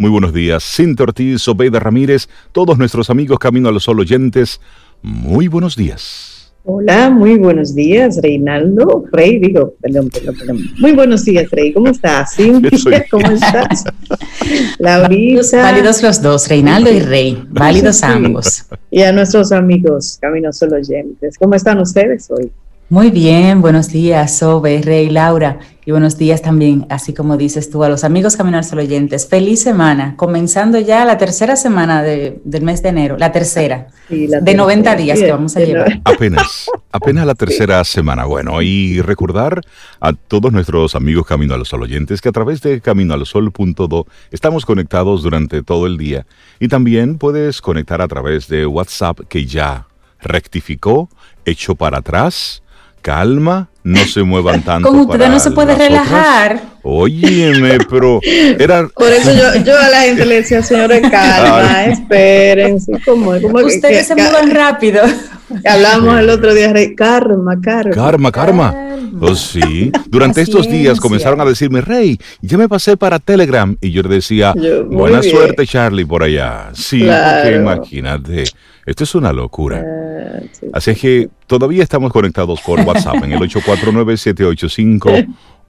Muy buenos días, Cintia Ortiz, Obeida Ramírez, todos nuestros amigos Camino a los Sol oyentes. Muy buenos días. Hola, muy buenos días, Reinaldo. Rey, digo, perdón, perdón, perdón. Muy buenos días, Rey. ¿Cómo estás? Cintia, ¿cómo estás? Laurita. Válidos los dos, Reinaldo y Rey. Válidos ambos. Y a nuestros amigos Camino Solo oyentes. ¿Cómo están ustedes hoy? Muy bien, buenos días, Sobe, Rey, Laura, y buenos días también, así como dices tú, a los amigos Caminar Solo Oyentes. Feliz semana, comenzando ya la tercera semana del mes de enero, la tercera, de 90 días que vamos a llevar. Apenas, apenas la tercera semana. Bueno, y recordar a todos nuestros amigos Camino a los Sol Oyentes que a través de caminoalsol.do estamos conectados durante todo el día. Y también puedes conectar a través de WhatsApp que ya rectificó, hecho para atrás calma, no se muevan tanto. Con ustedes no se puede relajar. Óyeme, pero era... Por eso yo, yo, a la gente le decía, señores, calma, espérense. ¿Cómo, ustedes se muevan rápido. Hablamos el otro día, Rey, karma, karma. Karma, karma. Oh, sí. Durante estos días comenzaron a decirme, Rey, ya me pasé para Telegram. Y yo le decía, buena suerte, Charlie, por allá. Sí, porque imagínate. Esto es una locura. Ah, Así es que todavía estamos conectados por WhatsApp en el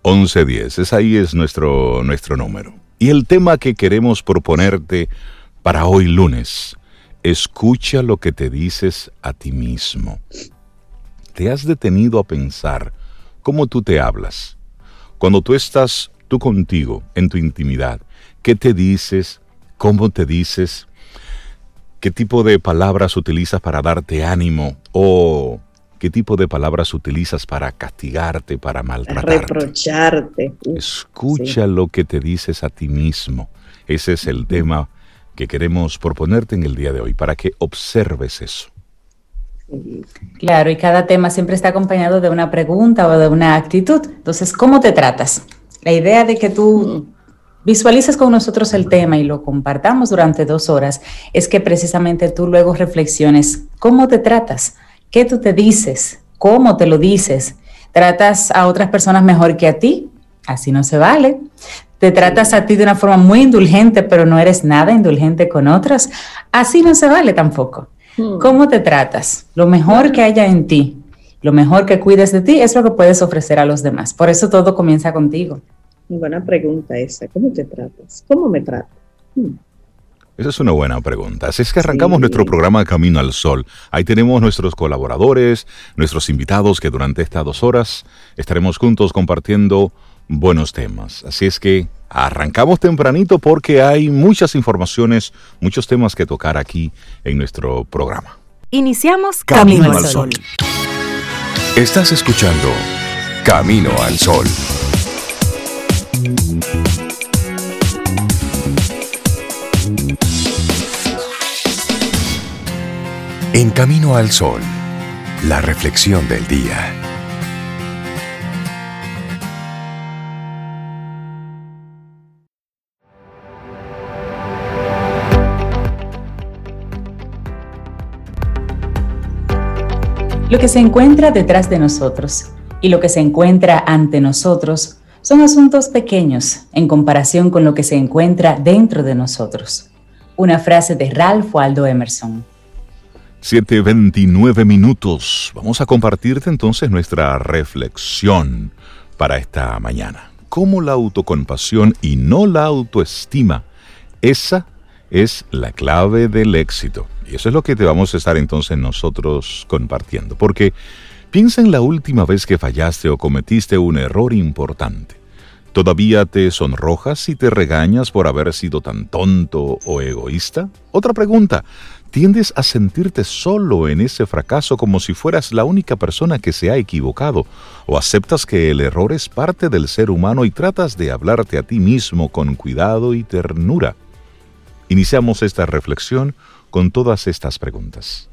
849-785-1110. Es ahí es nuestro, nuestro número. Y el tema que queremos proponerte para hoy lunes, escucha lo que te dices a ti mismo. ¿Te has detenido a pensar cómo tú te hablas? Cuando tú estás tú contigo, en tu intimidad, ¿qué te dices? ¿Cómo te dices? ¿Qué tipo de palabras utilizas para darte ánimo? ¿O qué tipo de palabras utilizas para castigarte, para maltratarte? Reprocharte. Escucha lo que te dices a ti mismo. Ese es el tema que queremos proponerte en el día de hoy, para que observes eso. Claro, y cada tema siempre está acompañado de una pregunta o de una actitud. Entonces, ¿cómo te tratas? La idea de que tú mm visualices con nosotros el tema y lo compartamos durante dos horas, es que precisamente tú luego reflexiones cómo te tratas, qué tú te dices, cómo te lo dices. ¿Tratas a otras personas mejor que a ti? Así no se vale. ¿Te tratas a ti de una forma muy indulgente, pero no eres nada indulgente con otras? Así no se vale tampoco. Hmm. ¿Cómo te tratas? Lo mejor que haya en ti, lo mejor que cuides de ti es lo que puedes ofrecer a los demás. Por eso todo comienza contigo. Buena pregunta esa. ¿Cómo te tratas? ¿Cómo me trato? Hmm. Esa es una buena pregunta. Así es que arrancamos nuestro programa Camino al Sol. Ahí tenemos nuestros colaboradores, nuestros invitados que durante estas dos horas estaremos juntos compartiendo buenos temas. Así es que arrancamos tempranito porque hay muchas informaciones, muchos temas que tocar aquí en nuestro programa. Iniciamos Camino, al Sol. Estás escuchando Camino al Sol. En Camino al Sol, la reflexión del día. Lo que se encuentra detrás de nosotros y lo que se encuentra ante nosotros son asuntos pequeños en comparación con lo que se encuentra dentro de nosotros. Una frase de Ralph Waldo Emerson. 7.29 minutos. Vamos a compartirte entonces nuestra reflexión para esta mañana. ¿Cómo la autocompasión y no la autoestima? Esa es la clave del éxito. Y eso es lo que te vamos a estar entonces nosotros compartiendo. Porque Piensa en la última vez que fallaste o cometiste un error importante. ¿Todavía te sonrojas y te regañas por haber sido tan tonto o egoísta? Otra pregunta. ¿Tiendes a sentirte solo en ese fracaso como si fueras la única persona que se ha equivocado? ¿O aceptas que el error es parte del ser humano y tratas de hablarte a ti mismo con cuidado y ternura? Iniciamos esta reflexión con todas estas preguntas.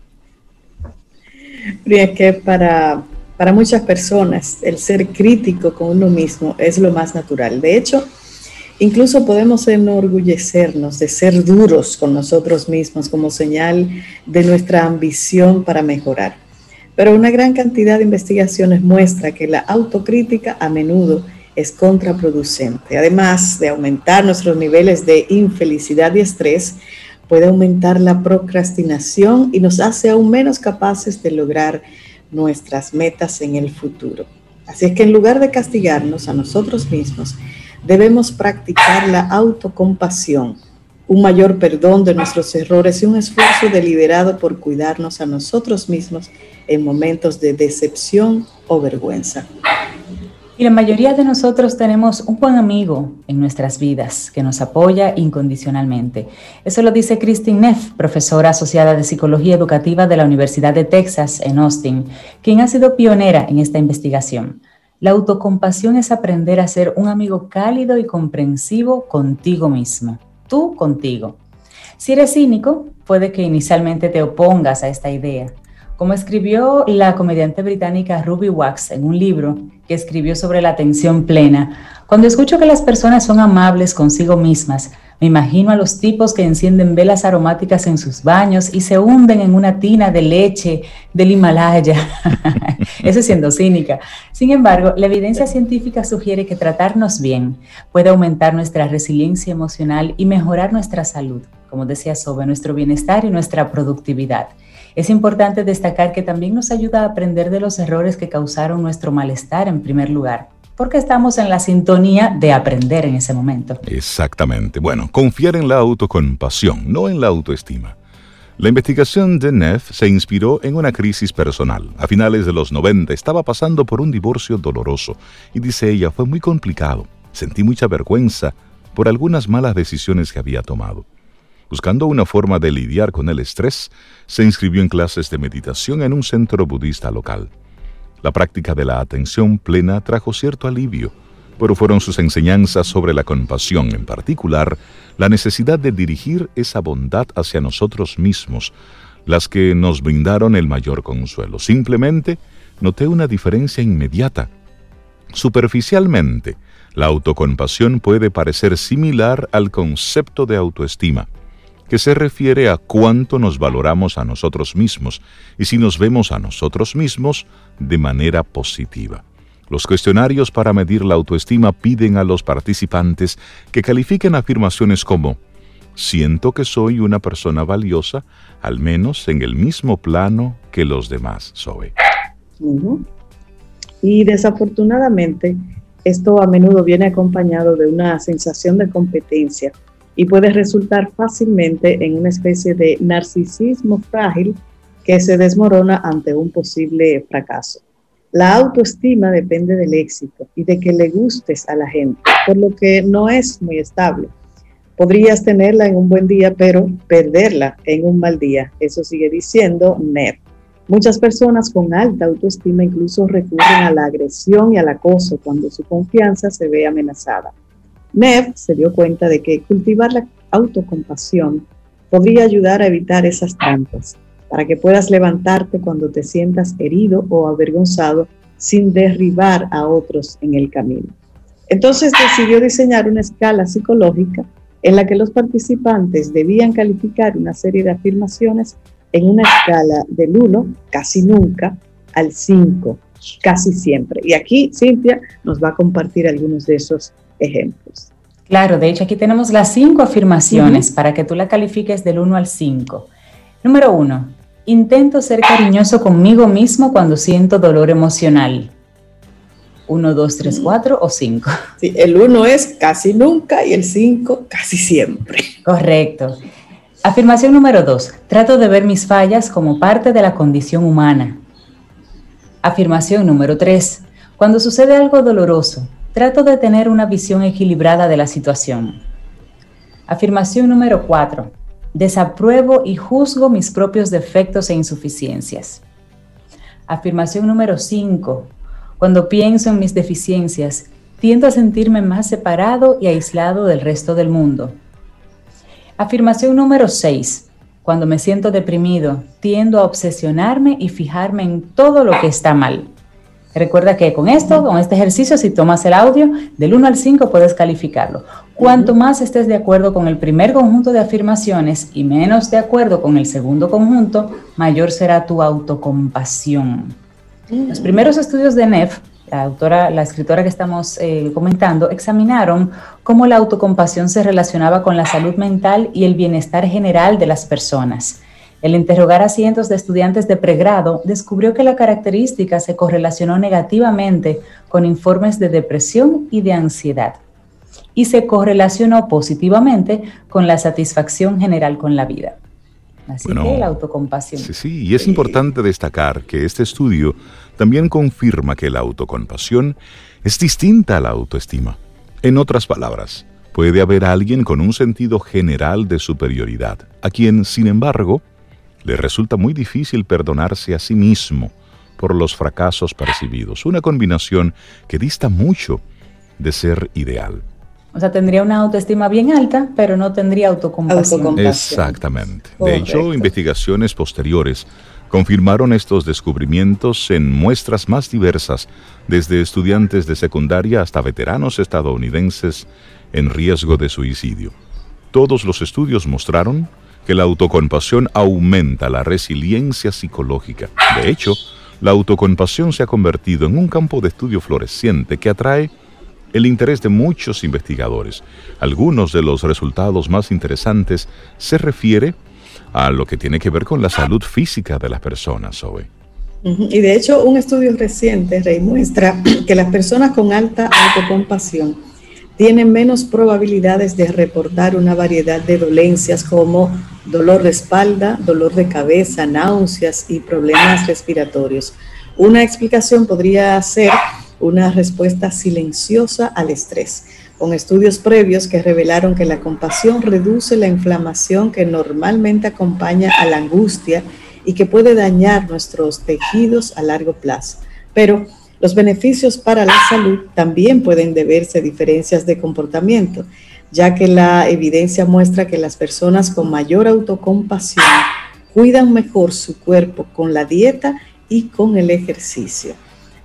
Es que para, para muchas personas el ser crítico con uno mismo es lo más natural. De hecho, incluso podemos enorgullecernos de ser duros con nosotros mismos como señal de nuestra ambición para mejorar. Pero una gran cantidad de investigaciones muestra que la autocrítica a menudo es contraproducente. Además de aumentar nuestros niveles de infelicidad y estrés, puede aumentar la procrastinación y nos hace aún menos capaces de lograr nuestras metas en el futuro. Así es que en lugar de castigarnos a nosotros mismos, debemos practicar la autocompasión, un mayor perdón de nuestros errores y un esfuerzo deliberado por cuidarnos a nosotros mismos en momentos de decepción o vergüenza. Y la mayoría de nosotros tenemos un buen amigo en nuestras vidas que nos apoya incondicionalmente. Eso lo dice Christine Neff, profesora asociada de Psicología Educativa de la Universidad de Texas en Austin, quien ha sido pionera en esta investigación. La autocompasión es aprender a ser un amigo cálido y comprensivo contigo mismo, tú contigo. Si eres cínico, puede que inicialmente te opongas a esta idea, como escribió la comediante británica Ruby Wax en un libro que escribió sobre la atención plena, cuando escucho que las personas son amables consigo mismas, me imagino a los tipos que encienden velas aromáticas en sus baños y se hunden en una tina de leche del Himalaya. Eso siendo cínica. Sin embargo, la evidencia científica sugiere que tratarnos bien puede aumentar nuestra resiliencia emocional y mejorar nuestra salud, como decía Sobe, nuestro bienestar y nuestra productividad. Es importante destacar que también nos ayuda a aprender de los errores que causaron nuestro malestar en primer lugar, porque estamos en la sintonía de aprender en ese momento. Exactamente. Bueno, confiar en la autocompasión, no en la autoestima. La investigación de Neff se inspiró en una crisis personal. A finales de los 90 estaba pasando por un divorcio doloroso y dice ella, fue muy complicado. Sentí mucha vergüenza por algunas malas decisiones que había tomado. Buscando una forma de lidiar con el estrés, se inscribió en clases de meditación en un centro budista local. La práctica de la atención plena trajo cierto alivio, pero fueron sus enseñanzas sobre la compasión, en particular, la necesidad de dirigir esa bondad hacia nosotros mismos, las que nos brindaron el mayor consuelo. Simplemente noté una diferencia inmediata. Superficialmente, la autocompasión puede parecer similar al concepto de autoestima que se refiere a cuánto nos valoramos a nosotros mismos y si nos vemos a nosotros mismos de manera positiva. Los cuestionarios para medir la autoestima piden a los participantes que califiquen afirmaciones como siento que soy una persona valiosa, al menos en el mismo plano que los demás soy. Y desafortunadamente, esto a menudo viene acompañado de una sensación de competencia y puede resultar fácilmente en una especie de narcisismo frágil que se desmorona ante un posible fracaso. La autoestima depende del éxito y de que le gustes a la gente, por lo que no es muy estable. Podrías tenerla en un buen día, pero perderla en un mal día. Eso sigue diciendo Ned. Muchas personas con alta autoestima incluso recurren a la agresión y al acoso cuando su confianza se ve amenazada. Nev se dio cuenta de que cultivar la autocompasión podría ayudar a evitar esas trampas, para que puedas levantarte cuando te sientas herido o avergonzado sin derribar a otros en el camino. Entonces decidió diseñar una escala psicológica en la que los participantes debían calificar una serie de afirmaciones en una escala del 1, casi nunca, al 5, casi siempre. Y aquí Cintia nos va a compartir algunos de esos ejemplos. Claro, de hecho aquí tenemos las cinco afirmaciones para que tú la califiques del 1 al 5. Número 1. Intento ser cariñoso conmigo mismo cuando siento dolor emocional. 1, 2, 3, 4 o 5. Sí, el 1 es casi nunca y el 5 casi siempre. Correcto. Afirmación número 2. Trato de ver mis fallas como parte de la condición humana. Afirmación número 3. Cuando sucede algo doloroso, Trato de tener una visión equilibrada de la situación. Afirmación número 4. Desapruebo y juzgo mis propios defectos e insuficiencias. Afirmación número 5. Cuando pienso en mis deficiencias, tiendo a sentirme más separado y aislado del resto del mundo. Afirmación número 6. Cuando me siento deprimido, tiendo a obsesionarme y fijarme en todo lo que está mal. Recuerda que con esto, con este ejercicio, si tomas el audio, del 1 al 5 puedes calificarlo. Cuanto más estés de acuerdo con el primer conjunto de afirmaciones y menos de acuerdo con el segundo conjunto, mayor será tu autocompasión. Los primeros estudios de NEF la autora, la escritora que estamos eh, comentando, examinaron cómo la autocompasión se relacionaba con la salud mental y el bienestar general de las personas. El interrogar a cientos de estudiantes de pregrado descubrió que la característica se correlacionó negativamente con informes de depresión y de ansiedad y se correlacionó positivamente con la satisfacción general con la vida. Así que la autocompasión. Sí, sí, y es importante destacar que este estudio también confirma que la autocompasión es distinta a la autoestima. En otras palabras, puede haber alguien con un sentido general de superioridad, a quien, sin embargo, le resulta muy difícil perdonarse a sí mismo por los fracasos percibidos, una combinación que dista mucho de ser ideal. O sea, tendría una autoestima bien alta, pero no tendría autocompasión. Exactamente. De hecho, investigaciones posteriores confirmaron estos descubrimientos en muestras más diversas, desde estudiantes de secundaria hasta veteranos estadounidenses en riesgo de suicidio. Todos los estudios mostraron que la autocompasión aumenta la resiliencia psicológica. De hecho, la autocompasión se ha convertido en un campo de estudio floreciente que atrae el interés de muchos investigadores. Algunos de los resultados más interesantes se refiere a lo que tiene que ver con la salud física de las personas, Zoe. Y de hecho, un estudio reciente, Rey, muestra que las personas con alta autocompasión tienen menos probabilidades de reportar una variedad de dolencias como dolor de espalda, dolor de cabeza, náuseas y problemas respiratorios. Una explicación podría ser una respuesta silenciosa al estrés, con estudios previos que revelaron que la compasión reduce la inflamación que normalmente acompaña a la angustia y que puede dañar nuestros tejidos a largo plazo. Pero los beneficios para la salud también pueden deberse a diferencias de comportamiento, ya que la evidencia muestra que las personas con mayor autocompasión cuidan mejor su cuerpo con la dieta y con el ejercicio.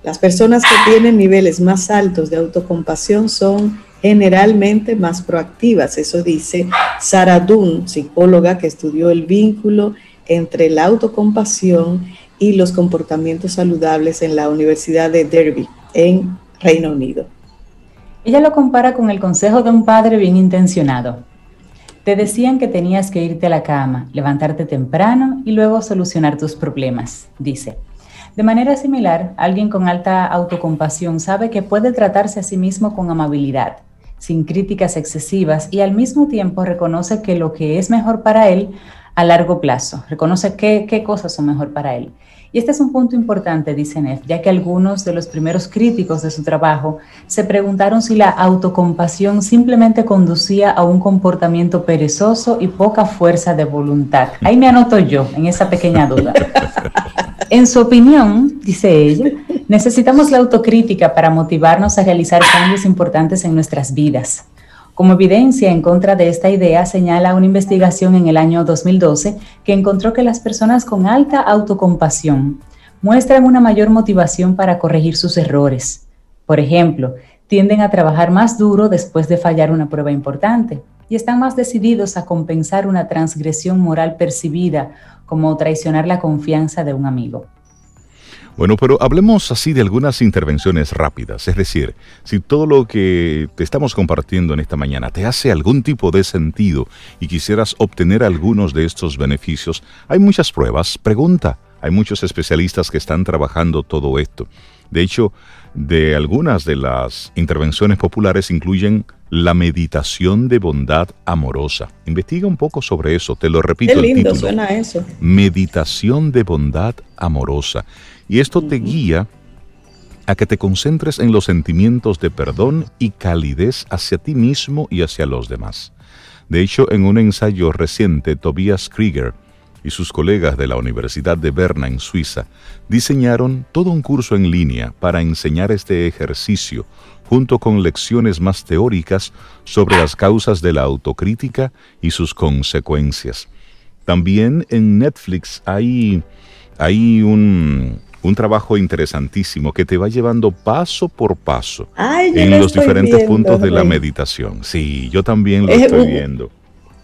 Las personas que tienen niveles más altos de autocompasión son generalmente más proactivas. Eso dice Sarah Dunn, psicóloga que estudió el vínculo entre la autocompasión y los comportamientos saludables en la Universidad de Derby, en Reino Unido. Ella lo compara con el consejo de un padre bien intencionado. Te decían que tenías que irte a la cama, levantarte temprano y luego solucionar tus problemas, dice. De manera similar, alguien con alta autocompasión sabe que puede tratarse a sí mismo con amabilidad, sin críticas excesivas y al mismo tiempo reconoce que lo que es mejor para él a largo plazo, reconoce qué, qué cosas son mejor para él. Y este es un punto importante, dice Neff, ya que algunos de los primeros críticos de su trabajo se preguntaron si la autocompasión simplemente conducía a un comportamiento perezoso y poca fuerza de voluntad. Ahí me anoto yo en esa pequeña duda. En su opinión, dice ella, necesitamos la autocrítica para motivarnos a realizar cambios importantes en nuestras vidas. Como evidencia en contra de esta idea, señala una investigación en el año 2012 que encontró que las personas con alta autocompasión muestran una mayor motivación para corregir sus errores. Por ejemplo, tienden a trabajar más duro después de fallar una prueba importante y están más decididos a compensar una transgresión moral percibida como traicionar la confianza de un amigo. Bueno, pero hablemos así de algunas intervenciones rápidas. Es decir, si todo lo que te estamos compartiendo en esta mañana te hace algún tipo de sentido y quisieras obtener algunos de estos beneficios, hay muchas pruebas. Pregunta. Hay muchos especialistas que están trabajando todo esto. De hecho, de algunas de las intervenciones populares incluyen la meditación de bondad amorosa. Investiga un poco sobre eso, te lo repito. Qué lindo suena eso. Meditación de bondad amorosa. Y esto te guía a que te concentres en los sentimientos de perdón y calidez hacia ti mismo y hacia los demás. De hecho, en un ensayo reciente, Tobias Krieger y sus colegas de la Universidad de Berna en Suiza diseñaron todo un curso en línea para enseñar este ejercicio, junto con lecciones más teóricas sobre las causas de la autocrítica y sus consecuencias. También en Netflix hay, hay un, un trabajo interesantísimo que te va llevando paso por paso en los diferentes puntos de la meditación. Sí, yo también lo estoy viendo.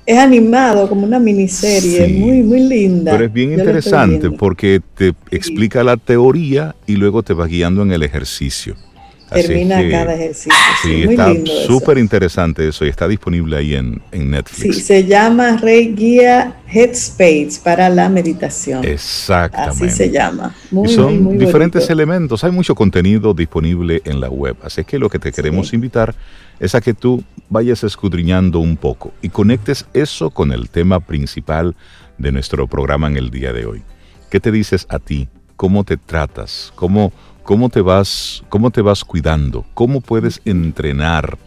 Es animado como una miniserie, muy, muy linda. Pero es bien interesante porque te explica la teoría y luego te va guiando en el ejercicio. Termina cada ejercicio. Sí, está súper interesante eso y está disponible ahí en, Netflix. Sí, se llama Rey Guía Headspace para la meditación. Exactamente. Así se llama. Muy, son diferentes elementos. Hay mucho contenido disponible en la web. Así que lo que te queremos invitar es a que tú vayas escudriñando un poco y conectes eso con el tema principal de nuestro programa en el día de hoy. ¿Qué te dices a ti? ¿Cómo te tratas? ¿Cómo, cómo, te, vas, cómo te vas cuidando? ¿Cómo puedes entrenar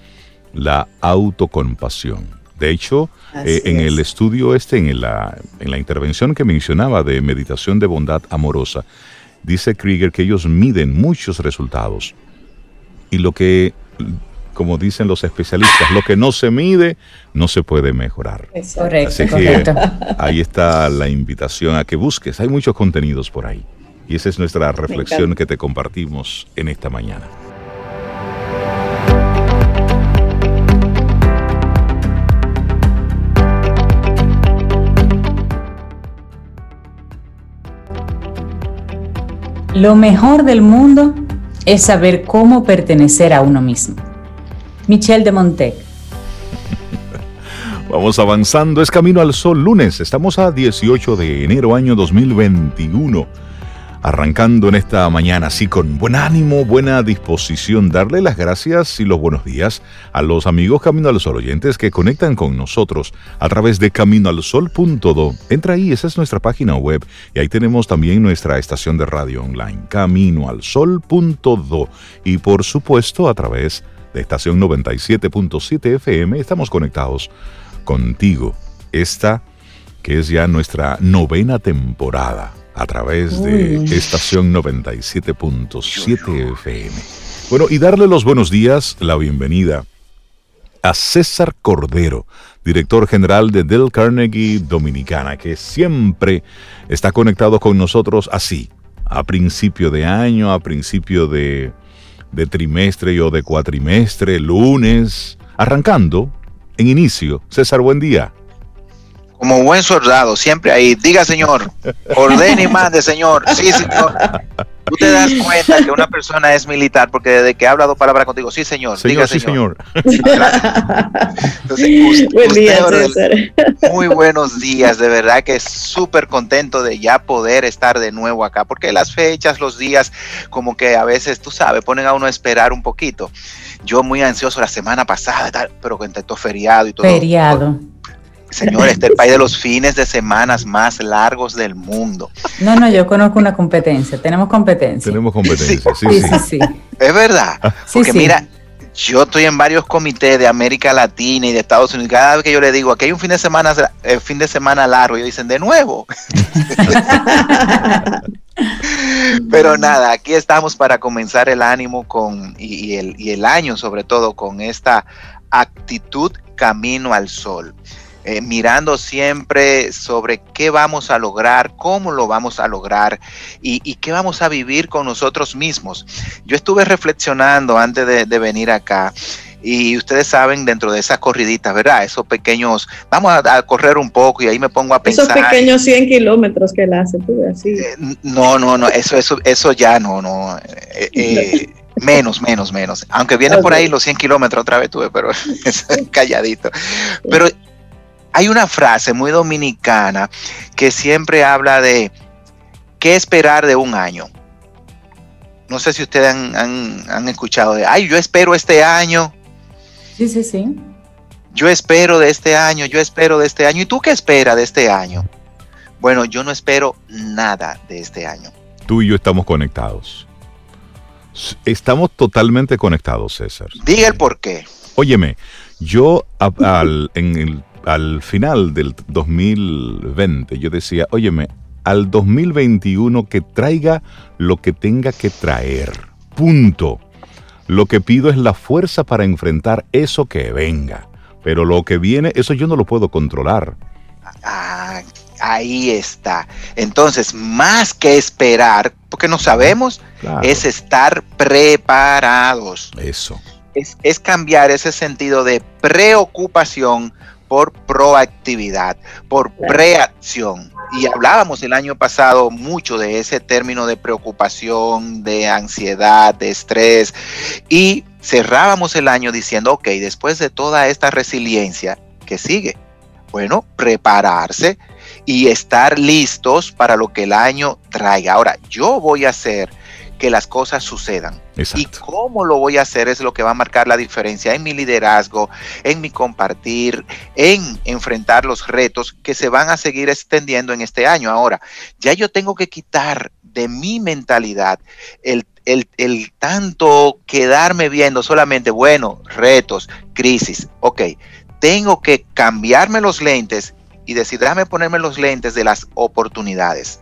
la autocompasión? De hecho, eh, en el estudio este, en la, en la intervención que mencionaba de meditación de bondad amorosa, dice Krieger que ellos miden muchos resultados. Y lo que como dicen los especialistas, lo que no se mide no se puede mejorar. Correcto, Así que ahí está la invitación a que busques. Hay muchos contenidos por ahí. Y esa es nuestra reflexión que te compartimos en esta mañana. Lo mejor del mundo es saber cómo pertenecer a uno mismo. Michel de Montec. Vamos avanzando, es Camino al Sol lunes, estamos a 18 de enero año 2021, arrancando en esta mañana así con buen ánimo, buena disposición, darle las gracias y los buenos días a los amigos Camino al Sol oyentes que conectan con nosotros a través de caminoalsol.do. Entra ahí, esa es nuestra página web y ahí tenemos también nuestra estación de radio online, caminoalsol.do y por supuesto a través de estación 97.7 FM, estamos conectados contigo. Esta que es ya nuestra novena temporada a través de estación 97.7 FM. Bueno, y darle los buenos días, la bienvenida a César Cordero, director general de Del Carnegie Dominicana, que siempre está conectado con nosotros así, a principio de año, a principio de, de trimestre o de cuatrimestre, lunes, arrancando en inicio. César, buen día. Como buen soldado, siempre ahí. Diga, señor. Ordene y mande, señor. Sí, señor. Tú te das cuenta que una persona es militar porque desde que ha hablado palabra contigo, sí, señor. diga, sí, señor. Buen día, César. Muy buenos días, de verdad que súper contento de ya poder estar de nuevo acá, porque las fechas, los días, como que a veces, tú sabes, ponen a uno a esperar un poquito. Yo muy ansioso la semana pasada, pero con todo feriado y todo. Feriado. Señor, este es el país de los fines de semanas más largos del mundo. No, no, yo conozco una competencia. Tenemos competencia. Tenemos competencia, sí, sí. sí, sí, Es verdad. Porque mira, yo estoy en varios comités de América Latina y de Estados Unidos. Cada vez que yo le digo, aquí hay un fin de semana, eh, fin de semana largo, ellos dicen, de nuevo. Pero nada, aquí estamos para comenzar el ánimo con, y, el, y el año sobre todo con esta actitud camino al sol. Eh, mirando siempre sobre qué vamos a lograr, cómo lo vamos a lograr y, qué vamos a vivir con nosotros mismos. Yo estuve reflexionando antes de, venir acá. Y ustedes saben, dentro de esas corriditas, ¿verdad? Esos pequeños, vamos a, correr un poco y ahí me pongo a pensar. Esos pequeños 100 kilómetros que él hace, tú, así. Eh, no, no, no, eso, eso, eso ya no, no. Eh, menos, menos, menos. Aunque viene por ahí los 100 kilómetros otra vez tuve, pero calladito. Pero hay una frase muy dominicana que siempre habla de qué esperar de un año. No sé si ustedes han, escuchado de, ay, yo espero este año. Sí, sí, sí. Yo espero de este año, yo espero de este año. ¿Y tú qué esperas de este año? Bueno, yo no espero nada de este año. Tú y yo estamos conectados. Estamos totalmente conectados, César. Diga el por qué. Óyeme, yo en el al final del 2020 yo decía, óyeme, al 2021 que traiga lo que tenga que traer. Punto. Lo que pido es la fuerza para enfrentar eso que venga. Pero lo que viene, eso yo no lo puedo controlar. Ah, ahí está. Entonces, más que esperar, porque no sabemos, es estar preparados. Eso. Es, es cambiar ese sentido de preocupación por proactividad, por preacción. Y hablábamos el año pasado mucho de ese término de preocupación, de ansiedad, de estrés. Y cerrábamos el año diciendo, ok, después de toda esta resiliencia, ¿qué sigue? Bueno, prepararse y estar listos para lo que el año traiga. Ahora, yo voy a hacer que las cosas sucedan. Y cómo lo voy a hacer es lo que va a marcar la diferencia en mi liderazgo, en mi compartir, en enfrentar los retos que se van a seguir extendiendo en este año. Ahora, ya yo tengo que quitar de mi mentalidad el, el, el tanto quedarme viendo solamente, bueno, retos, crisis. Ok, tengo que cambiarme los lentes y decir, déjame ponerme los lentes de las oportunidades.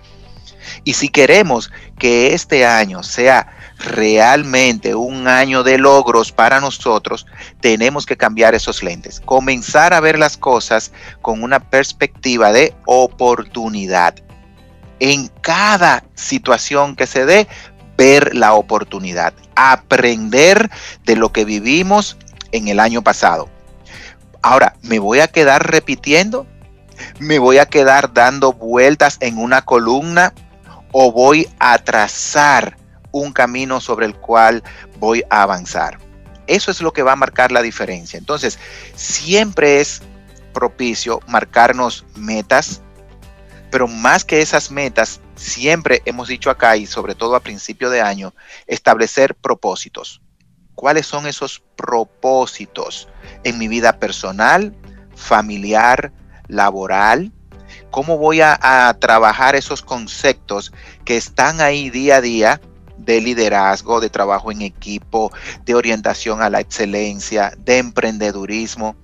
Y si queremos que este año sea realmente un año de logros para nosotros, tenemos que cambiar esos lentes, comenzar a ver las cosas con una perspectiva de oportunidad. En cada situación que se dé, ver la oportunidad, aprender de lo que vivimos en el año pasado. Ahora, ¿me voy a quedar repitiendo? ¿Me voy a quedar dando vueltas en una columna o voy a trazar un camino sobre el cual voy a avanzar. Eso es lo que va a marcar la diferencia. Entonces, siempre es propicio marcarnos metas, pero más que esas metas, siempre hemos dicho acá y sobre todo a principio de año, establecer propósitos. ¿Cuáles son esos propósitos en mi vida personal, familiar, laboral? Cómo voy a, trabajar esos conceptos que están ahí día a día de liderazgo, de trabajo en equipo, de orientación a la excelencia, de emprendedurismo,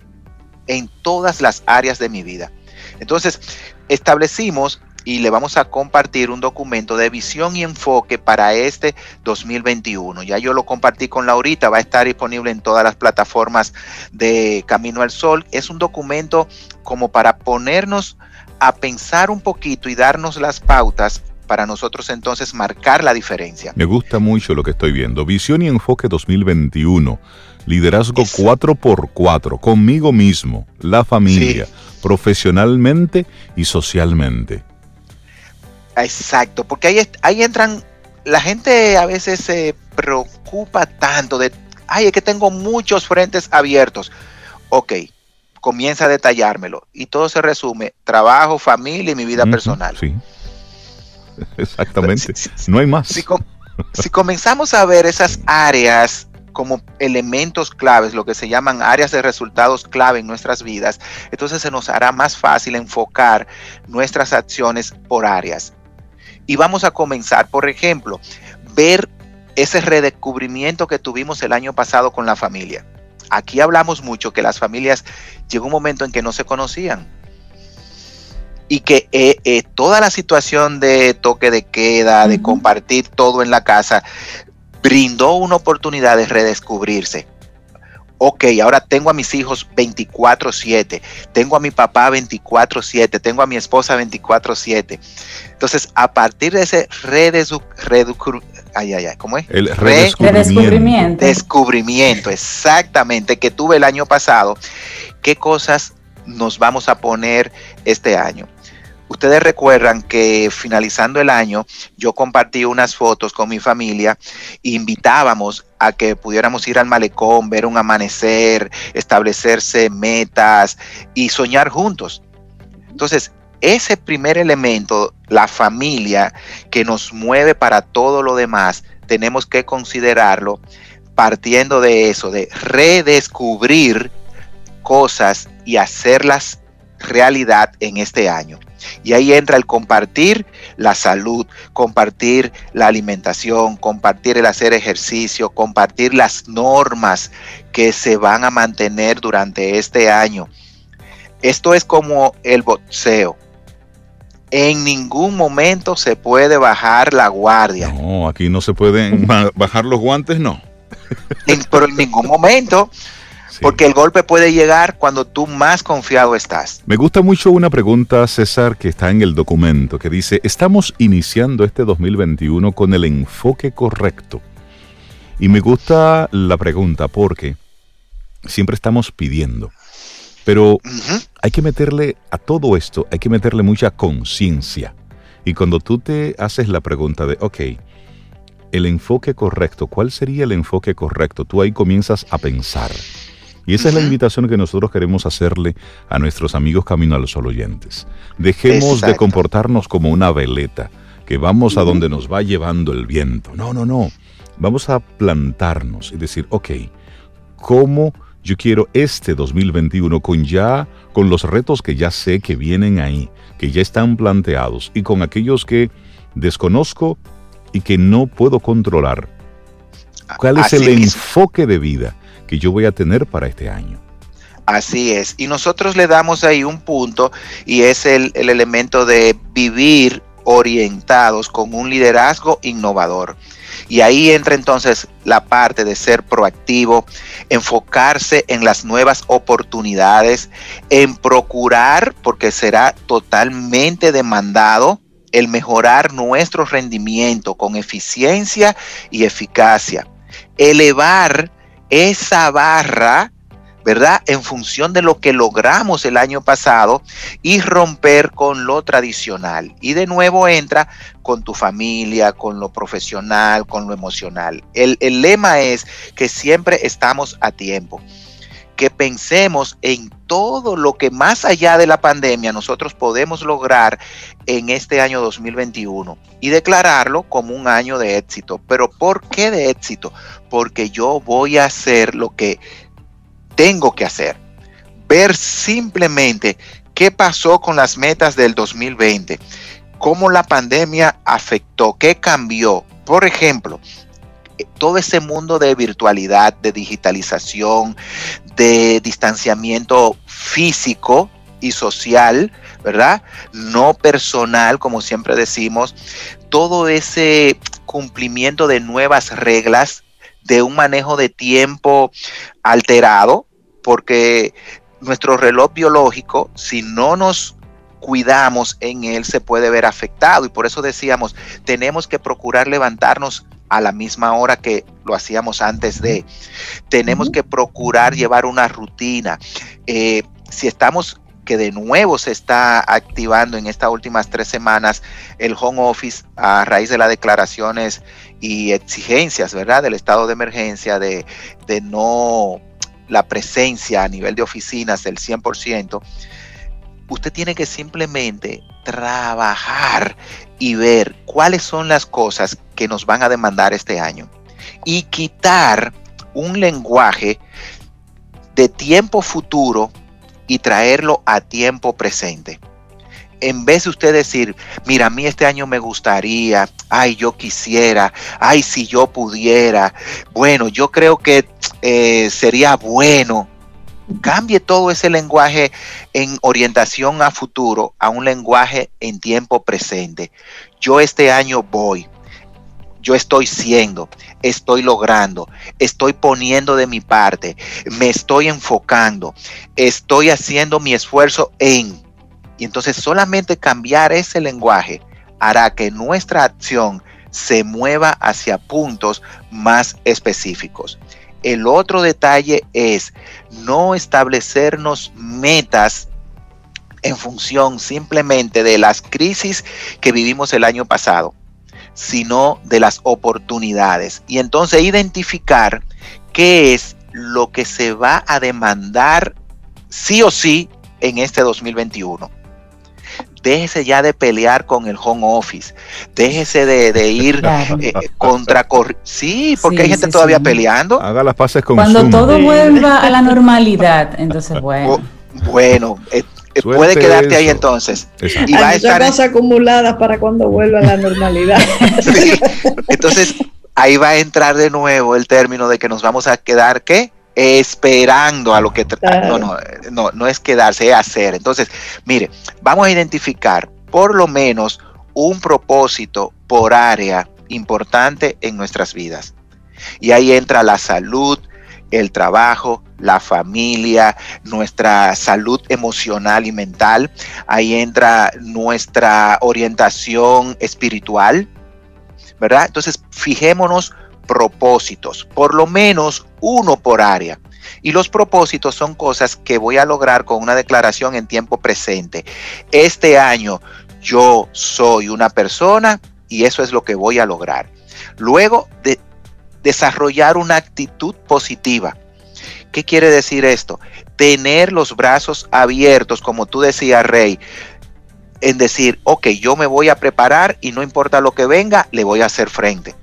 en todas las áreas de mi vida. Entonces, establecimos y le vamos a compartir un documento de visión y enfoque para este 2021. Ya yo lo compartí con Laurita, va a estar disponible en todas las plataformas de Camino al Sol. Es un documento como para ponernos a pensar un poquito y darnos las pautas para nosotros entonces marcar la diferencia. Me gusta mucho lo que estoy viendo. Visión y enfoque 2021. Liderazgo 4x4, conmigo mismo, la familia, profesionalmente y socialmente. Exacto, porque ahí, ahí entran, la gente a veces se preocupa tanto de, ay, es que tengo muchos frentes abiertos. Ok, comienza a detallármelo y todo se resume trabajo, familia y mi vida personal. Sí. Exactamente. no hay más. Si, comenzamos a ver esas áreas como elementos claves, lo que se llaman áreas de resultados clave en nuestras vidas, entonces se nos hará más fácil enfocar nuestras acciones por áreas. Y vamos a comenzar, por ejemplo, ver ese redescubrimiento que tuvimos el año pasado con la familia. Aquí hablamos mucho que las familias llegó un momento en que no se conocían y que eh, eh, toda la situación de toque de queda, de compartir todo en la casa, brindó una oportunidad de redescubrirse. Ok, ahora tengo a mis hijos 24/7, tengo a mi papá 24/7, tengo a mi esposa 24/7. Entonces, a partir de ese redescubrimiento, ay, ay, ay, ¿cómo es? El redescubrimiento. Descubrimiento, exactamente, que tuve el año pasado. ¿Qué cosas nos vamos a poner este año? Ustedes recuerdan que finalizando el año yo compartí unas fotos con mi familia e invitábamos a que pudiéramos ir al malecón, ver un amanecer, establecerse metas y soñar juntos. Entonces, ese primer elemento, la familia, que nos mueve para todo lo demás, tenemos que considerarlo partiendo de eso, de redescubrir cosas y hacerlas realidad en este año. Y ahí entra el compartir la salud, compartir la alimentación, compartir el hacer ejercicio, compartir las normas que se van a mantener durante este año. Esto es como el boxeo en ningún momento se puede bajar la guardia. No, aquí no se pueden bajar los guantes, no. pero en ningún momento. Porque el golpe puede llegar cuando tú más confiado estás. Me gusta mucho una pregunta, César, que está en el documento, que dice, estamos iniciando este 2021 con el enfoque correcto. Y me gusta la pregunta porque siempre estamos pidiendo Pero hay que meterle a todo esto, hay que meterle mucha conciencia. Y cuando tú te haces la pregunta de, ok, el enfoque correcto, ¿cuál sería el enfoque correcto? Tú ahí comienzas a pensar. Y esa es la invitación que nosotros queremos hacerle a nuestros amigos Camino a los Sol oyentes. Dejemos de comportarnos como una veleta, que vamos a donde nos va llevando el viento. No, no, no. Vamos a plantarnos y decir, ok, ¿cómo yo quiero este 2021 con ya, con los retos que ya sé que vienen ahí, que ya están planteados y con aquellos que desconozco y que no puedo controlar? ¿Cuál es el enfoque de vida? que yo voy a tener para este año. Así es. Y nosotros le damos ahí un punto y es el, el elemento de vivir orientados con un liderazgo innovador. Y ahí entra entonces la parte de ser proactivo, enfocarse en las nuevas oportunidades, en procurar, porque será totalmente demandado, el mejorar nuestro rendimiento con eficiencia y eficacia, elevar esa barra, ¿verdad? En función de lo que logramos el año pasado y romper con lo tradicional. Y de nuevo entra con tu familia, con lo profesional, con lo emocional. El, el lema es que siempre estamos a tiempo que pensemos en todo lo que más allá de la pandemia nosotros podemos lograr en este año 2021 y declararlo como un año de éxito. Pero ¿por qué de éxito? Porque yo voy a hacer lo que tengo que hacer. Ver simplemente qué pasó con las metas del 2020, cómo la pandemia afectó, qué cambió. Por ejemplo, todo ese mundo de virtualidad, de digitalización, de distanciamiento físico y social, ¿verdad? No personal, como siempre decimos, todo ese cumplimiento de nuevas reglas, de un manejo de tiempo alterado, porque nuestro reloj biológico, si no nos cuidamos en él, se puede ver afectado. Y por eso decíamos, tenemos que procurar levantarnos a la misma hora que lo hacíamos antes de. Tenemos que procurar llevar una rutina. Eh, si estamos que de nuevo se está activando en estas últimas tres semanas el home office a raíz de las declaraciones y exigencias, ¿verdad? Del estado de emergencia, de, de no la presencia a nivel de oficinas del 100%, usted tiene que simplemente trabajar y ver cuáles son las cosas que nos van a demandar este año y quitar un lenguaje de tiempo futuro y traerlo a tiempo presente. En vez de usted decir, mira, a mí este año me gustaría, ay, yo quisiera, ay, si yo pudiera, bueno, yo creo que eh, sería bueno cambie todo ese lenguaje en orientación a futuro a un lenguaje en tiempo presente. Yo este año voy, yo estoy siendo, estoy logrando, estoy poniendo de mi parte, me estoy enfocando, estoy haciendo mi esfuerzo en. Y entonces solamente cambiar ese lenguaje hará que nuestra acción se mueva hacia puntos más específicos. El otro detalle es no establecernos metas en función simplemente de las crisis que vivimos el año pasado, sino de las oportunidades. Y entonces identificar qué es lo que se va a demandar sí o sí en este 2021 déjese ya de pelear con el home office, déjese de, ir eh, contra Sí, porque hay gente todavía peleando. Haga las paces con Cuando todo vuelva a la normalidad, entonces bueno. Bueno, eh, eh, puede quedarte ahí entonces. Y va a estar cosas acumuladas para cuando vuelva a la normalidad. Entonces, ahí va a entrar de nuevo el término de que nos vamos a quedar, ¿qué? esperando a lo que... No, no, no, no es quedarse, es hacer. Entonces, mire, vamos a identificar por lo menos un propósito por área importante en nuestras vidas. Y ahí entra la salud, el trabajo, la familia, nuestra salud emocional y mental. Ahí entra nuestra orientación espiritual, ¿verdad? Entonces, fijémonos propósitos, por lo menos uno por área. Y los propósitos son cosas que voy a lograr con una declaración en tiempo presente. Este año yo soy una persona y eso es lo que voy a lograr. Luego de desarrollar una actitud positiva. ¿Qué quiere decir esto? Tener los brazos abiertos, como tú decías, Rey, en decir, ok, yo me voy a preparar y no importa lo que venga, le voy a hacer frente.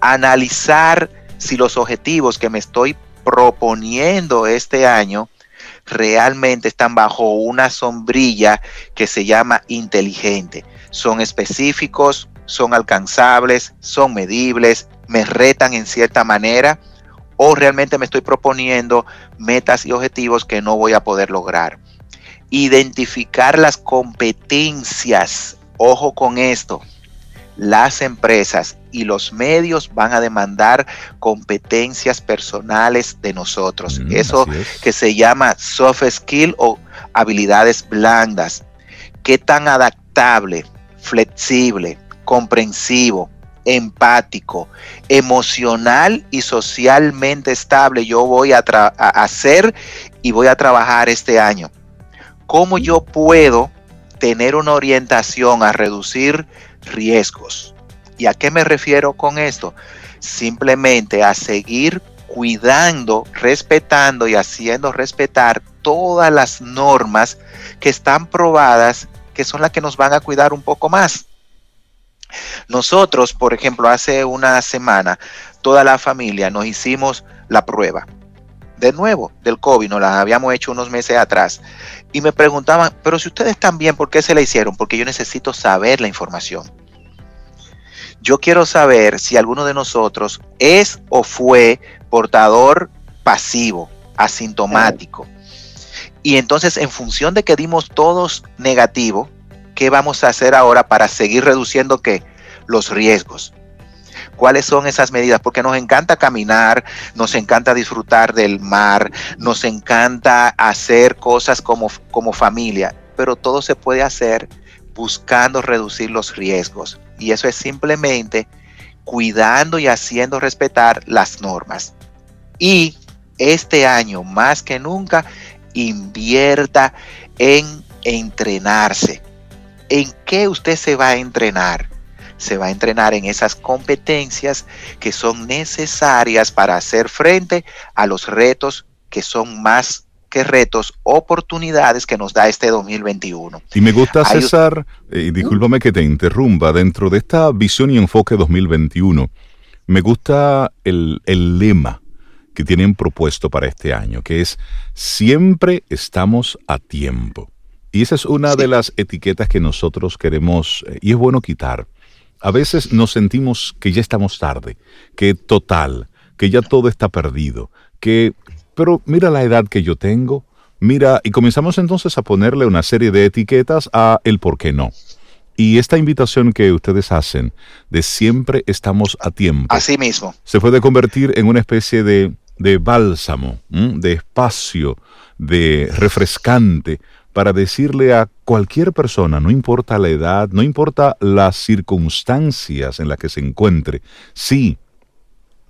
Analizar si los objetivos que me estoy proponiendo este año realmente están bajo una sombrilla que se llama inteligente. Son específicos, son alcanzables, son medibles, me retan en cierta manera o realmente me estoy proponiendo metas y objetivos que no voy a poder lograr. Identificar las competencias, ojo con esto, las empresas y los medios van a demandar competencias personales de nosotros. Mm, Eso que se llama soft skill o habilidades blandas. ¿Qué tan adaptable, flexible, comprensivo, empático, emocional y socialmente estable yo voy a, hacer y voy a trabajar este año? ¿Cómo yo puedo tener una orientación a reducir riesgos? ¿Y a qué me refiero con esto? Simplemente a seguir cuidando, respetando y haciendo respetar todas las normas que están probadas, que son las que nos van a cuidar un poco más. Nosotros, por ejemplo, hace una semana, toda la familia nos hicimos la prueba. De nuevo, del COVID, nos la habíamos hecho unos meses atrás. Y me preguntaban, pero si ustedes están bien, ¿por qué se la hicieron? Porque yo necesito saber la información. Yo quiero saber si alguno de nosotros es o fue portador pasivo, asintomático. Y entonces, en función de que dimos todos negativo, ¿qué vamos a hacer ahora para seguir reduciendo qué? Los riesgos. ¿Cuáles son esas medidas? Porque nos encanta caminar, nos encanta disfrutar del mar, nos encanta hacer cosas como, como familia, pero todo se puede hacer buscando reducir los riesgos. Y eso es simplemente cuidando y haciendo respetar las normas. Y este año, más que nunca, invierta en entrenarse. ¿En qué usted se va a entrenar? Se va a entrenar en esas competencias que son necesarias para hacer frente a los retos que son más que retos, oportunidades que nos da este 2021. Y me gusta, César, y discúlpame que te interrumpa, dentro de esta visión y enfoque 2021, me gusta el, el lema que tienen propuesto para este año, que es siempre estamos a tiempo. Y esa es una de las etiquetas que nosotros queremos, eh, y es bueno quitar. A veces nos sentimos que ya estamos tarde, que total, que ya todo está perdido, que, pero mira la edad que yo tengo, mira, y comenzamos entonces a ponerle una serie de etiquetas a el por qué no. Y esta invitación que ustedes hacen de siempre estamos a tiempo. Así mismo. Se puede convertir en una especie de, de bálsamo, de espacio, de refrescante para decirle a cualquier persona, no importa la edad, no importa las circunstancias en las que se encuentre, sí,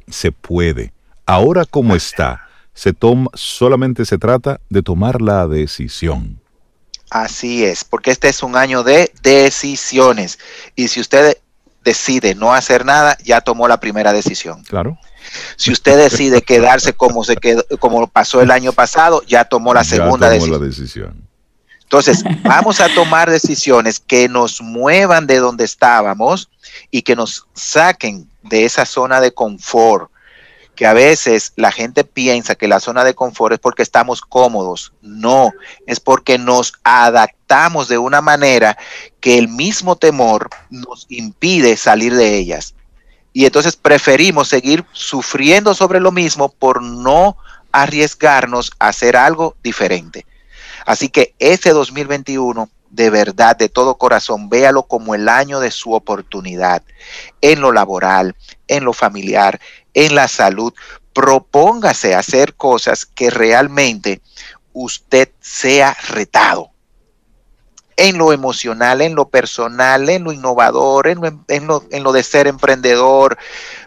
se puede. Ahora como está, se toma, solamente se trata de tomar la decisión. Así es, porque este es un año de decisiones. Y si usted decide no hacer nada, ya tomó la primera decisión. Claro. Si usted decide quedarse como se quedó, como pasó el año pasado, ya tomó la segunda ya tomó La decisión. Entonces, vamos a tomar decisiones que nos muevan de donde estábamos y que nos saquen de esa zona de confort, que a veces la gente piensa que la zona de confort es porque estamos cómodos. No, es porque nos adaptamos de una manera que el mismo temor nos impide salir de ellas. Y entonces preferimos seguir sufriendo sobre lo mismo por no arriesgarnos a hacer algo diferente. Así que este 2021, de verdad, de todo corazón, véalo como el año de su oportunidad en lo laboral, en lo familiar, en la salud. Propóngase hacer cosas que realmente usted sea retado en lo emocional, en lo personal, en lo innovador, en lo, en lo, de ser emprendedor,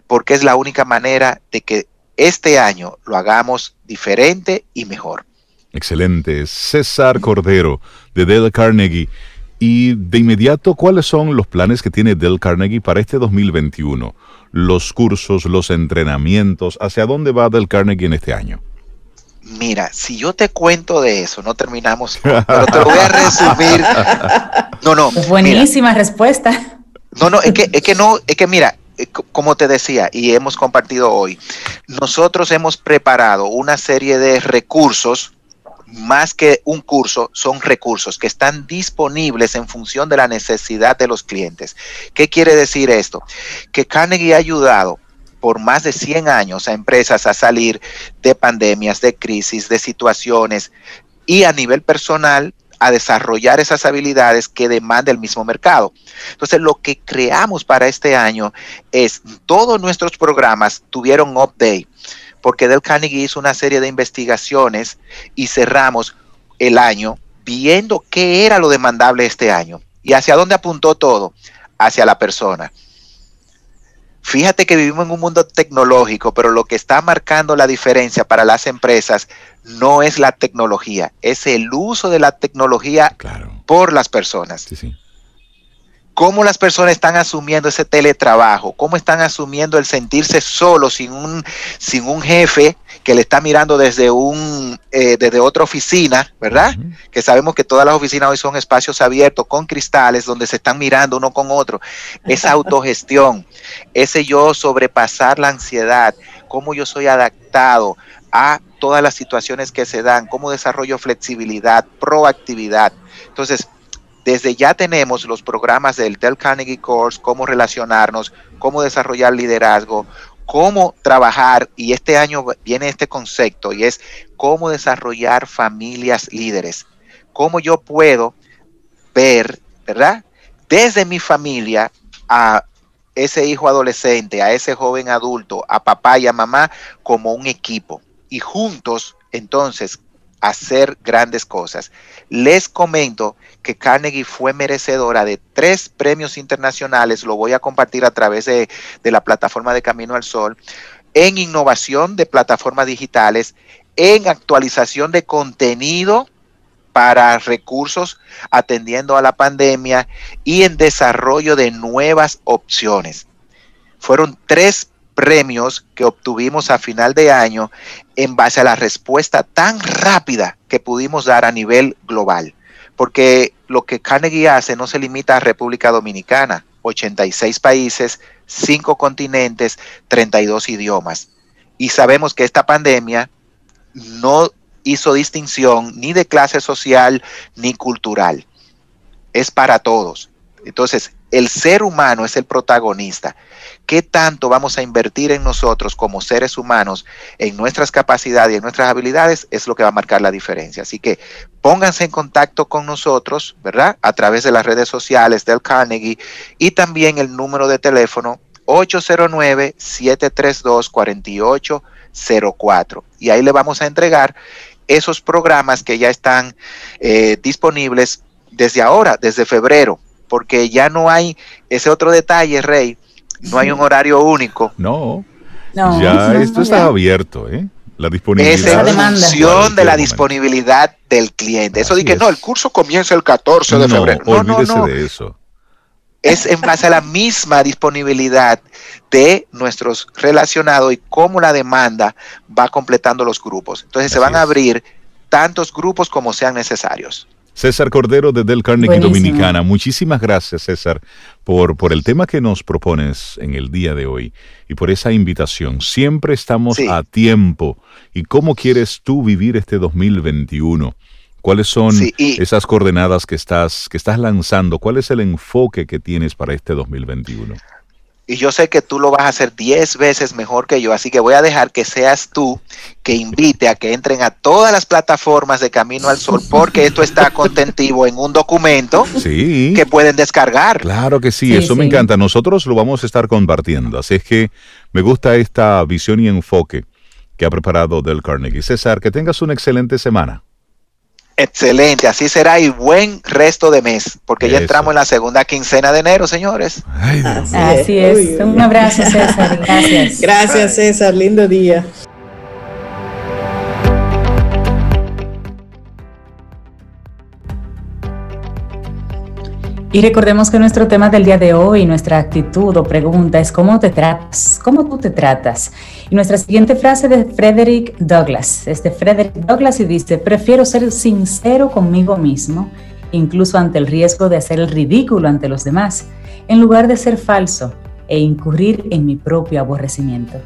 porque es la única manera de que este año lo hagamos diferente y mejor. Excelente. César Cordero, de Dale Carnegie. Y de inmediato, ¿cuáles son los planes que tiene Dale Carnegie para este 2021? Los cursos, los entrenamientos, ¿hacia dónde va Dale Carnegie en este año? Mira, si yo te cuento de eso, no terminamos, pero te lo voy a resumir. No, no. Buenísima respuesta. No, no, es que, es que no, es que mira, eh, como te decía y hemos compartido hoy, nosotros hemos preparado una serie de recursos, más que un curso, son recursos que están disponibles en función de la necesidad de los clientes. ¿Qué quiere decir esto? Que Carnegie ha ayudado por más de 100 años a empresas a salir de pandemias, de crisis, de situaciones y a nivel personal a desarrollar esas habilidades que demanda el mismo mercado. Entonces, lo que creamos para este año es todos nuestros programas tuvieron update, porque Del Carnegie hizo una serie de investigaciones y cerramos el año viendo qué era lo demandable este año y hacia dónde apuntó todo, hacia la persona. Fíjate que vivimos en un mundo tecnológico, pero lo que está marcando la diferencia para las empresas no es la tecnología, es el uso de la tecnología por las personas. Sí, sí cómo las personas están asumiendo ese teletrabajo, cómo están asumiendo el sentirse solo sin un, sin un jefe que le está mirando desde un eh, desde otra oficina, ¿verdad? Que sabemos que todas las oficinas hoy son espacios abiertos con cristales donde se están mirando uno con otro. Esa autogestión, ese yo sobrepasar la ansiedad, cómo yo soy adaptado a todas las situaciones que se dan, cómo desarrollo flexibilidad, proactividad. Entonces, desde ya tenemos los programas del Dell Carnegie Course, cómo relacionarnos, cómo desarrollar liderazgo, cómo trabajar, y este año viene este concepto, y es cómo desarrollar familias líderes. Cómo yo puedo ver, ¿verdad? Desde mi familia a ese hijo adolescente, a ese joven adulto, a papá y a mamá como un equipo. Y juntos, entonces, hacer grandes cosas. Les comento que Carnegie fue merecedora de tres premios internacionales, lo voy a compartir a través de, la plataforma de Camino al Sol, en innovación de plataformas digitales, en actualización de contenido para recursos atendiendo a la pandemia y en desarrollo de nuevas opciones. Fueron tres premios que obtuvimos a final de año en base a la respuesta tan rápida que pudimos dar a nivel global. Porque lo que Carnegie hace no se limita a República Dominicana, 86 países, 5 continentes, 32 idiomas. Y sabemos que esta pandemia no hizo distinción ni de clase social ni cultural. Es para todos. Entonces, el ser humano es el protagonista qué tanto vamos a invertir en nosotros como seres humanos, en nuestras capacidades y en nuestras habilidades, es lo que va a marcar la diferencia. Así que pónganse en contacto con nosotros, ¿verdad? A través de las redes sociales del Carnegie y también el número de teléfono 809-732-4804. Y ahí le vamos a entregar esos programas que ya están eh, disponibles desde ahora, desde febrero, porque ya no hay ese otro detalle, Rey, no hay un horario único. No. ya esto está abierto, ¿eh? La disponibilidad. Es en función de la disponibilidad del cliente. Eso de que no, el curso comienza el 14 de febrero. No, no, no. de eso. Es en base a la misma disponibilidad de nuestros relacionados y cómo la demanda va completando los grupos. Entonces se van a abrir tantos grupos como sean necesarios. César Cordero de Del Carnegie Dominicana. Muchísimas gracias, César, por, por el tema que nos propones en el día de hoy y por esa invitación. Siempre estamos a tiempo. ¿Y cómo quieres tú vivir este 2021? ¿Cuáles son esas coordenadas que estás, que estás lanzando? ¿Cuál es el enfoque que tienes para este 2021? Y yo sé que tú lo vas a hacer 10 veces mejor que yo, así que voy a dejar que seas tú que invite a que entren a todas las plataformas de Camino al Sol, porque esto está contentivo en un documento que pueden descargar. Claro que sí, eso me encanta. Nosotros lo vamos a estar compartiendo, así es que me gusta esta visión y enfoque que ha preparado Del Carnegie. César, que tengas una excelente semana. Excelente, así será y buen resto de mes, porque ya entramos en la segunda quincena de enero, señores. así es. Un abrazo, César. Gracias. Gracias, César. Lindo día. Y recordemos que nuestro tema del día de hoy, nuestra actitud o pregunta es cómo te tratas, cómo tú te tratas. Y nuestra siguiente frase de Frederick Douglass, es de Frederick Douglass y dice, prefiero ser sincero conmigo mismo, incluso ante el riesgo de hacer el ridículo ante los demás, en lugar de ser falso e incurrir en mi propio aborrecimiento.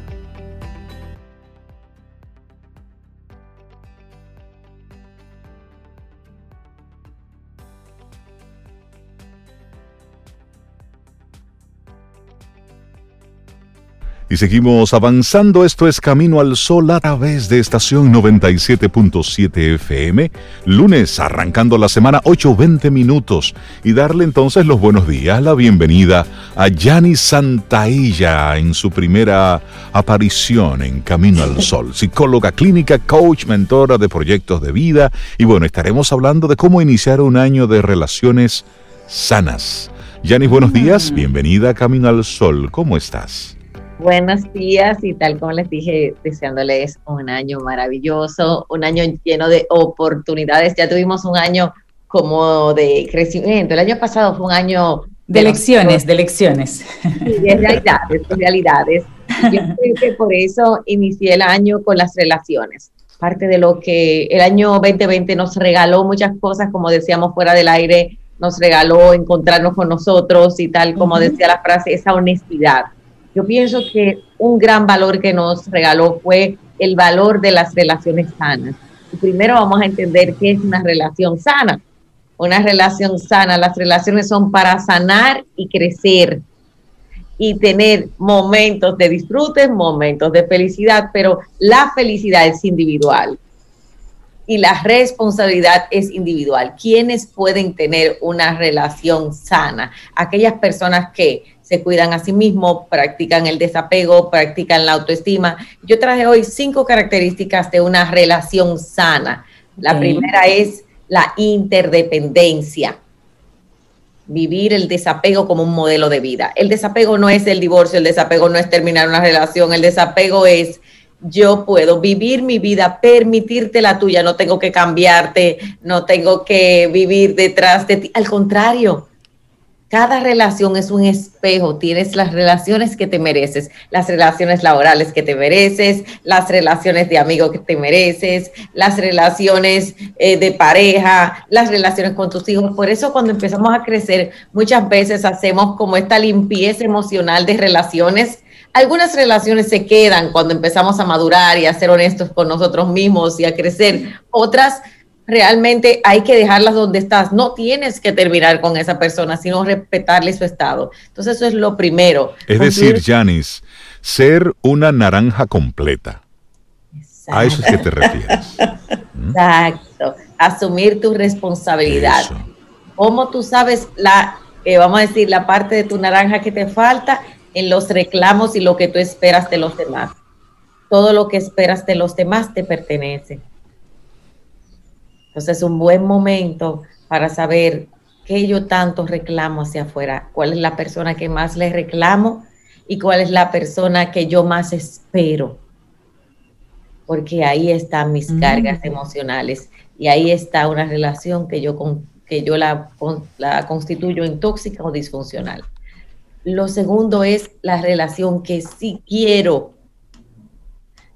Y seguimos avanzando. Esto es Camino al Sol a través de estación 97.7 FM. Lunes, arrancando la semana 8.20 minutos. Y darle entonces los buenos días, la bienvenida a Yani Santailla en su primera aparición en Camino al Sol. Psicóloga clínica, coach, mentora de proyectos de vida. Y bueno, estaremos hablando de cómo iniciar un año de relaciones sanas. Yanis, buenos días. Bienvenida a Camino al Sol. ¿Cómo estás? Buenos días y tal como les dije, deseándoles un año maravilloso, un año lleno de oportunidades. Ya tuvimos un año como de crecimiento. El año pasado fue un año... De, lecciones, de lecciones. de realidades, de realidades. Yo creo que por eso inicié el año con las relaciones. Parte de lo que el año 2020 nos regaló muchas cosas, como decíamos fuera del aire, nos regaló encontrarnos con nosotros y tal como decía la frase, esa honestidad yo pienso que un gran valor que nos regaló fue el valor de las relaciones sanas. Primero vamos a entender qué es una relación sana. Una relación sana, las relaciones son para sanar y crecer y tener momentos de disfrute, momentos de felicidad, pero la felicidad es individual y la responsabilidad es individual. ¿Quiénes pueden tener una relación sana? Aquellas personas que se cuidan a sí mismos, practican el desapego, practican la autoestima. Yo traje hoy cinco características de una relación sana. La primera es la interdependencia. Vivir el desapego como un modelo de vida. El desapego no es el divorcio, el desapego no es terminar una relación, el desapego es yo puedo vivir mi vida, permitirte la tuya, no tengo que cambiarte, no tengo que vivir detrás de ti. Al contrario, cada relación es un espejo, tienes las relaciones que te mereces, las relaciones laborales que te mereces, las relaciones de amigos que te mereces, las relaciones eh, de pareja, las relaciones con tus hijos. Por eso cuando empezamos a crecer, muchas veces hacemos como esta limpieza emocional de relaciones. Algunas relaciones se quedan cuando empezamos a madurar y a ser honestos con nosotros mismos y a crecer. Otras realmente hay que dejarlas donde estás. No tienes que terminar con esa persona, sino respetarle su estado. Entonces eso es lo primero. Es decir, Janis, ser una naranja completa. A eso es que te refieres. Exacto. Asumir tu responsabilidad. ¿Cómo tú sabes la, eh, vamos a decir, la parte de tu naranja que te falta en los reclamos y lo que tú esperas de los demás? Todo lo que esperas de los demás te pertenece. Entonces es un buen momento para saber qué yo tanto reclamo hacia afuera, cuál es la persona que más le reclamo y cuál es la persona que yo más espero. Porque ahí están mis mm. cargas emocionales y ahí está una relación que yo, que yo la, la constituyo en tóxica o disfuncional. Lo segundo es la relación que sí quiero.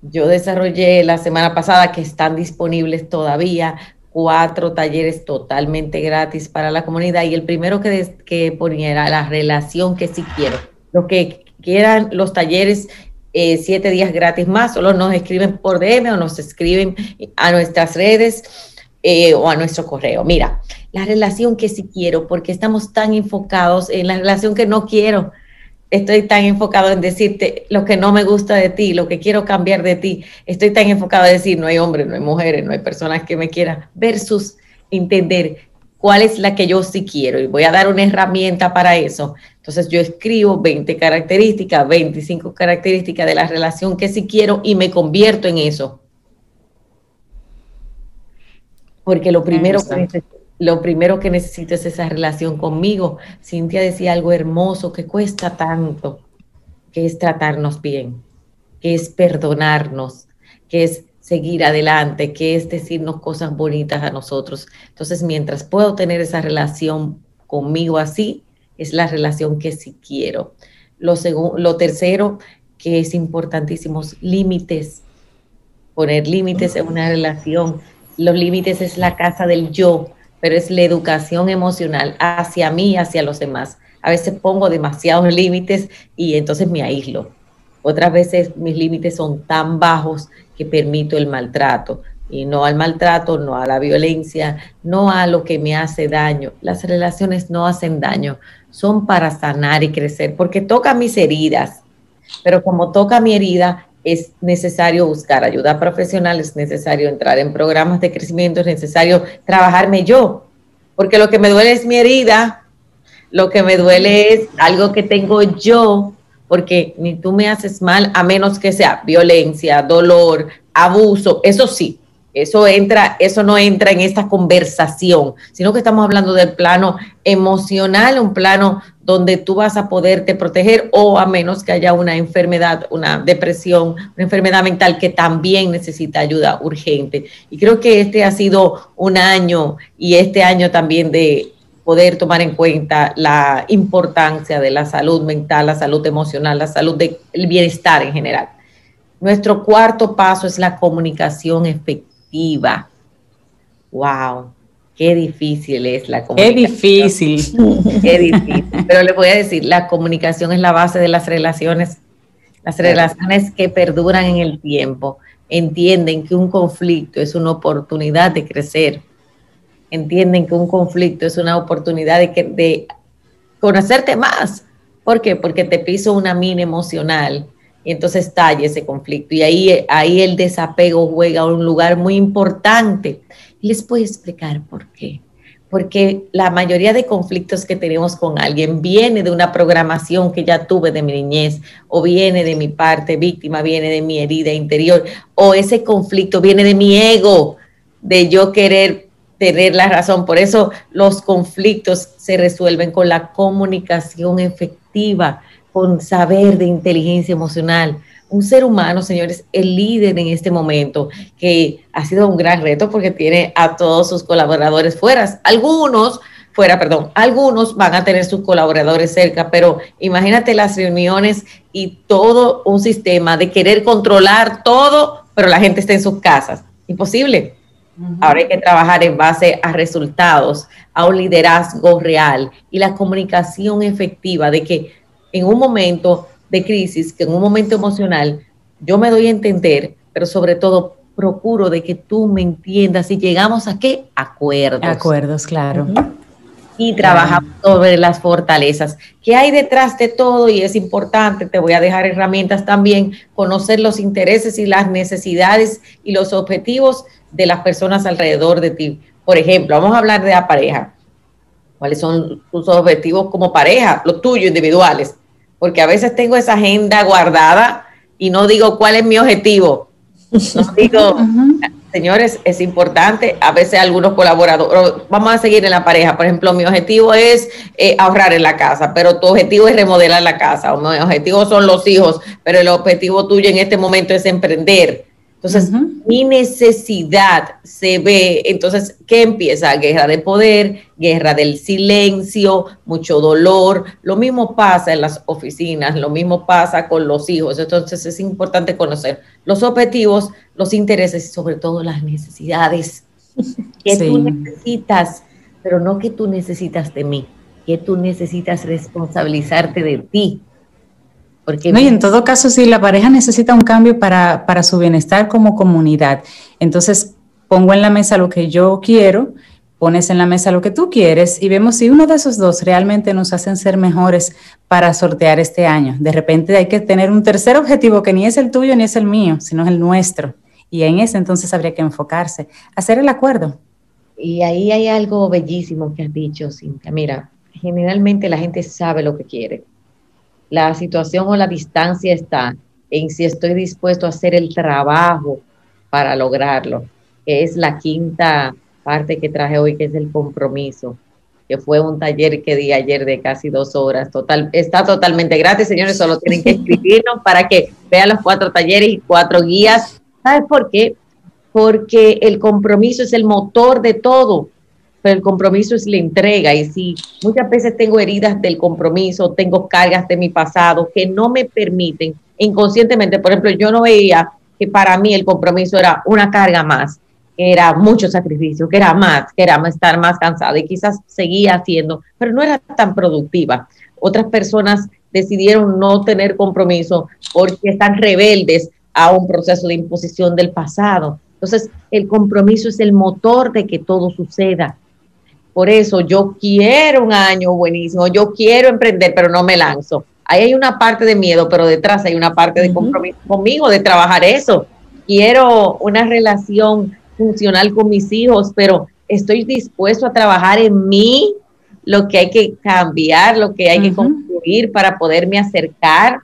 Yo desarrollé la semana pasada que están disponibles todavía cuatro talleres totalmente gratis para la comunidad y el primero que, que ponía la relación que sí quiero. Los que quieran los talleres eh, siete días gratis más, solo nos escriben por DM o nos escriben a nuestras redes eh, o a nuestro correo. Mira, la relación que sí quiero, porque estamos tan enfocados en la relación que no quiero estoy tan enfocado en decirte lo que no me gusta de ti, lo que quiero cambiar de ti. Estoy tan enfocado en decir no hay hombres, no hay mujeres, no hay personas que me quieran, versus entender cuál es la que yo sí quiero. Y voy a dar una herramienta para eso. Entonces yo escribo 20 características, 25 características de la relación que sí quiero y me convierto en eso. Porque lo primero que lo primero que necesito es esa relación conmigo. Cintia decía algo hermoso que cuesta tanto, que es tratarnos bien, que es perdonarnos, que es seguir adelante, que es decirnos cosas bonitas a nosotros. Entonces, mientras puedo tener esa relación conmigo así, es la relación que sí quiero. Lo, lo tercero, que es importantísimo, límites. Poner límites en una relación. Los límites es la casa del yo, pero es la educación emocional hacia mí hacia los demás. A veces pongo demasiados límites y entonces me aíslo. Otras veces mis límites son tan bajos que permito el maltrato y no al maltrato, no a la violencia, no a lo que me hace daño. Las relaciones no hacen daño, son para sanar y crecer, porque toca mis heridas, pero como toca mi herida, es necesario buscar ayuda profesional, es necesario entrar en programas de crecimiento, es necesario trabajarme yo, porque lo que me duele es mi herida, lo que me duele es algo que tengo yo, porque ni tú me haces mal a menos que sea violencia, dolor, abuso, eso sí, eso entra, eso no entra en esta conversación, sino que estamos hablando del plano emocional, un plano donde tú vas a poderte proteger o a menos que haya una enfermedad, una depresión, una enfermedad mental que también necesita ayuda urgente. Y creo que este ha sido un año y este año también de poder tomar en cuenta la importancia de la salud mental, la salud emocional, la salud del bienestar en general. Nuestro cuarto paso es la comunicación efectiva. Wow, qué difícil es la comunicación. Qué difícil. Qué difícil. Pero le voy a decir, la comunicación es la base de las relaciones, las relaciones que perduran en el tiempo. Entienden que un conflicto es una oportunidad de crecer, entienden que un conflicto es una oportunidad de, que, de conocerte más. ¿Por qué? Porque te piso una mina emocional y entonces estalla ese conflicto. Y ahí, ahí el desapego juega un lugar muy importante. Les a explicar por qué. Porque la mayoría de conflictos que tenemos con alguien viene de una programación que ya tuve de mi niñez, o viene de mi parte víctima, viene de mi herida interior, o ese conflicto viene de mi ego, de yo querer tener la razón. Por eso los conflictos se resuelven con la comunicación efectiva, con saber de inteligencia emocional. Un ser humano, señores, el líder en este momento, que ha sido un gran reto porque tiene a todos sus colaboradores fuera. Algunos, fuera, perdón, algunos van a tener sus colaboradores cerca, pero imagínate las reuniones y todo un sistema de querer controlar todo, pero la gente está en sus casas. Imposible. Ahora hay que trabajar en base a resultados, a un liderazgo real y la comunicación efectiva de que en un momento de crisis, que en un momento emocional, yo me doy a entender, pero sobre todo procuro de que tú me entiendas y llegamos a qué acuerdos. Acuerdos, claro. Y trabajamos sobre las fortalezas. ¿Qué hay detrás de todo? Y es importante, te voy a dejar herramientas también, conocer los intereses y las necesidades y los objetivos de las personas alrededor de ti. Por ejemplo, vamos a hablar de la pareja. ¿Cuáles son tus objetivos como pareja? Los tuyos individuales. Porque a veces tengo esa agenda guardada y no digo cuál es mi objetivo. No digo, señores, es importante. A veces algunos colaboradores, vamos a seguir en la pareja. Por ejemplo, mi objetivo es eh, ahorrar en la casa, pero tu objetivo es remodelar la casa. O mi objetivo son los hijos, pero el objetivo tuyo en este momento es emprender entonces, mi necesidad se ve, entonces, ¿qué empieza? Guerra de poder, guerra del silencio, mucho dolor. Lo mismo pasa en las oficinas, lo mismo pasa con los hijos. Entonces, es importante conocer los objetivos, los intereses y sobre todo las necesidades que tú necesitas, pero no que tú necesitas de mí, que tú necesitas responsabilizarte de ti no, y en todo caso, si la pareja necesita un cambio para, para su bienestar como comunidad, entonces pongo en la mesa lo que yo quiero, pones en la mesa lo que tú quieres y vemos si uno de esos dos realmente nos hacen ser mejores para sortear este año. De repente hay que tener un tercer objetivo que ni es el tuyo ni es el mío, sino es el nuestro. Y en ese entonces habría que enfocarse, hacer el acuerdo. Y ahí hay algo bellísimo que has dicho, Cintia. Mira, generalmente la gente sabe lo que quiere la situación o la distancia está en si estoy dispuesto a hacer el trabajo para lograrlo, es la quinta parte que traje hoy, que es el compromiso, que fue un taller que di ayer de casi dos horas. Total, está totalmente gratis, señores, solo tienen que escribirnos para que vean los cuatro talleres y cuatro guías. ¿Sabes por qué? Porque el compromiso es el motor de todo. Pero el compromiso es la entrega. Y si muchas veces tengo heridas del compromiso, tengo cargas de mi pasado que no me permiten inconscientemente, por ejemplo, yo no veía que para mí el compromiso era una carga más, era mucho sacrificio, que era más, que era estar más cansada y quizás seguía haciendo, pero no era tan productiva. Otras personas decidieron no tener compromiso porque están rebeldes a un proceso de imposición del pasado. Entonces, el compromiso es el motor de que todo suceda. Por eso yo quiero un año buenísimo, yo quiero emprender, pero no me lanzo. Ahí hay una parte de miedo, pero detrás hay una parte de compromiso conmigo, de trabajar eso. Quiero una relación funcional con mis hijos, pero estoy dispuesto a trabajar en mí, lo que hay que cambiar, lo que hay que construir para poderme acercar.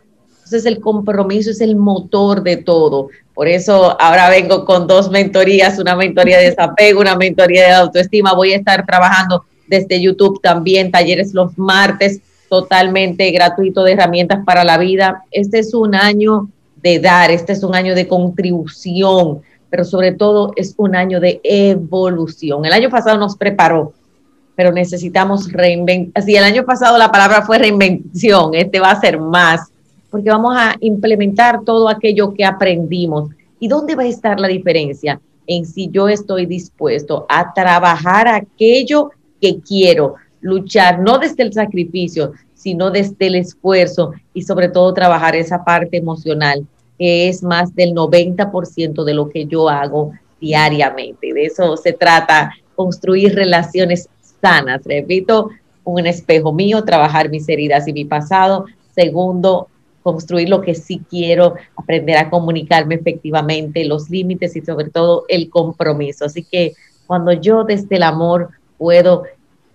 Entonces el compromiso es el motor de todo. Por eso ahora vengo con dos mentorías, una mentoría de desapego, una mentoría de autoestima. Voy a estar trabajando desde YouTube también, talleres los martes, totalmente gratuito de herramientas para la vida. Este es un año de dar, este es un año de contribución, pero sobre todo es un año de evolución. El año pasado nos preparó, pero necesitamos reinventar. Si el año pasado la palabra fue reinvención, este va a ser más, porque vamos a implementar todo aquello que aprendimos. ¿Y dónde va a estar la diferencia? En si yo estoy dispuesto a trabajar aquello que quiero, luchar, no desde el sacrificio, sino desde el esfuerzo y sobre todo trabajar esa parte emocional, que es más del 90% de lo que yo hago diariamente. De eso se trata, construir relaciones sanas. Repito, un espejo mío, trabajar mis heridas y mi pasado. Segundo, construir lo que sí quiero, aprender a comunicarme efectivamente, los límites y sobre todo el compromiso. Así que cuando yo desde el amor puedo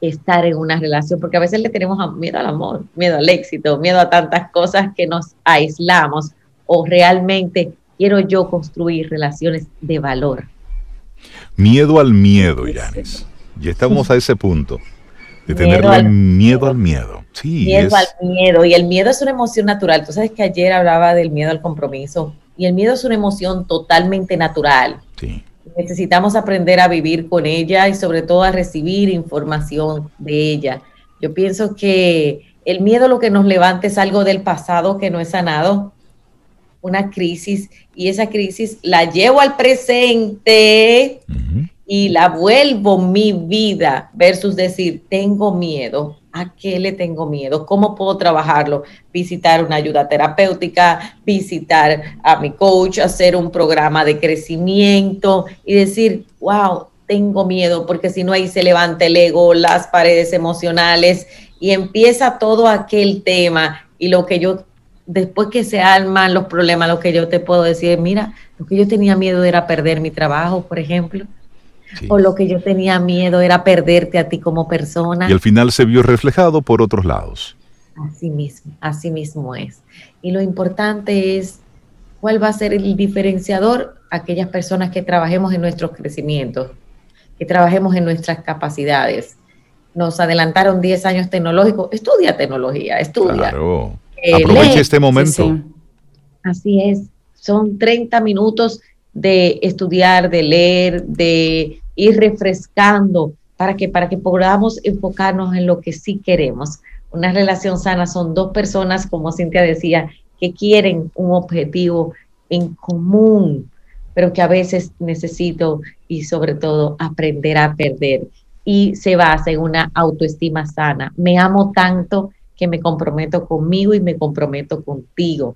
estar en una relación, porque a veces le tenemos miedo al amor, miedo al éxito, miedo a tantas cosas que nos aislamos o realmente quiero yo construir relaciones de valor. Miedo al miedo, Yanis. Ya estamos a ese punto de tenerle miedo al, miedo. Sí, miedo al miedo. Y el miedo es una emoción natural. Tú sabes que ayer hablaba del miedo al compromiso. Y el miedo es una emoción totalmente natural. Sí necesitamos aprender a vivir con ella y sobre todo a recibir información de ella. Yo pienso que el miedo lo que nos levanta es algo del pasado que no es sanado, una crisis, y esa crisis la llevo al presente y la vuelvo mi vida versus decir, tengo miedo, ¿A qué le tengo miedo? ¿Cómo puedo trabajarlo? Visitar una ayuda terapéutica, visitar a mi coach, hacer un programa de crecimiento y decir, wow, tengo miedo, porque si no ahí se levanta el ego, las paredes emocionales y empieza todo aquel tema y lo que yo, después que se arman los problemas, lo que yo te puedo decir, mira, lo que yo tenía miedo era perder mi trabajo, por ejemplo o lo que yo tenía miedo era perderte a ti como persona. Y al final se vio reflejado por otros lados. Así mismo, así mismo es. Y lo importante es cuál va a ser el diferenciador aquellas personas que trabajemos en nuestros crecimientos, que trabajemos en nuestras capacidades. Nos adelantaron 10 años tecnológicos. Estudia tecnología, estudia. Claro. Eh, Aproveche este momento. Así es. Son 30 minutos de estudiar, de leer, de ir refrescando para que, para que podamos enfocarnos en lo que sí queremos. Una relación sana son dos personas, como Cintia decía, que quieren un objetivo en común, pero que a veces necesito y sobre todo aprender a perder. Y se basa en una autoestima sana. Me amo tanto que me comprometo conmigo y me comprometo contigo.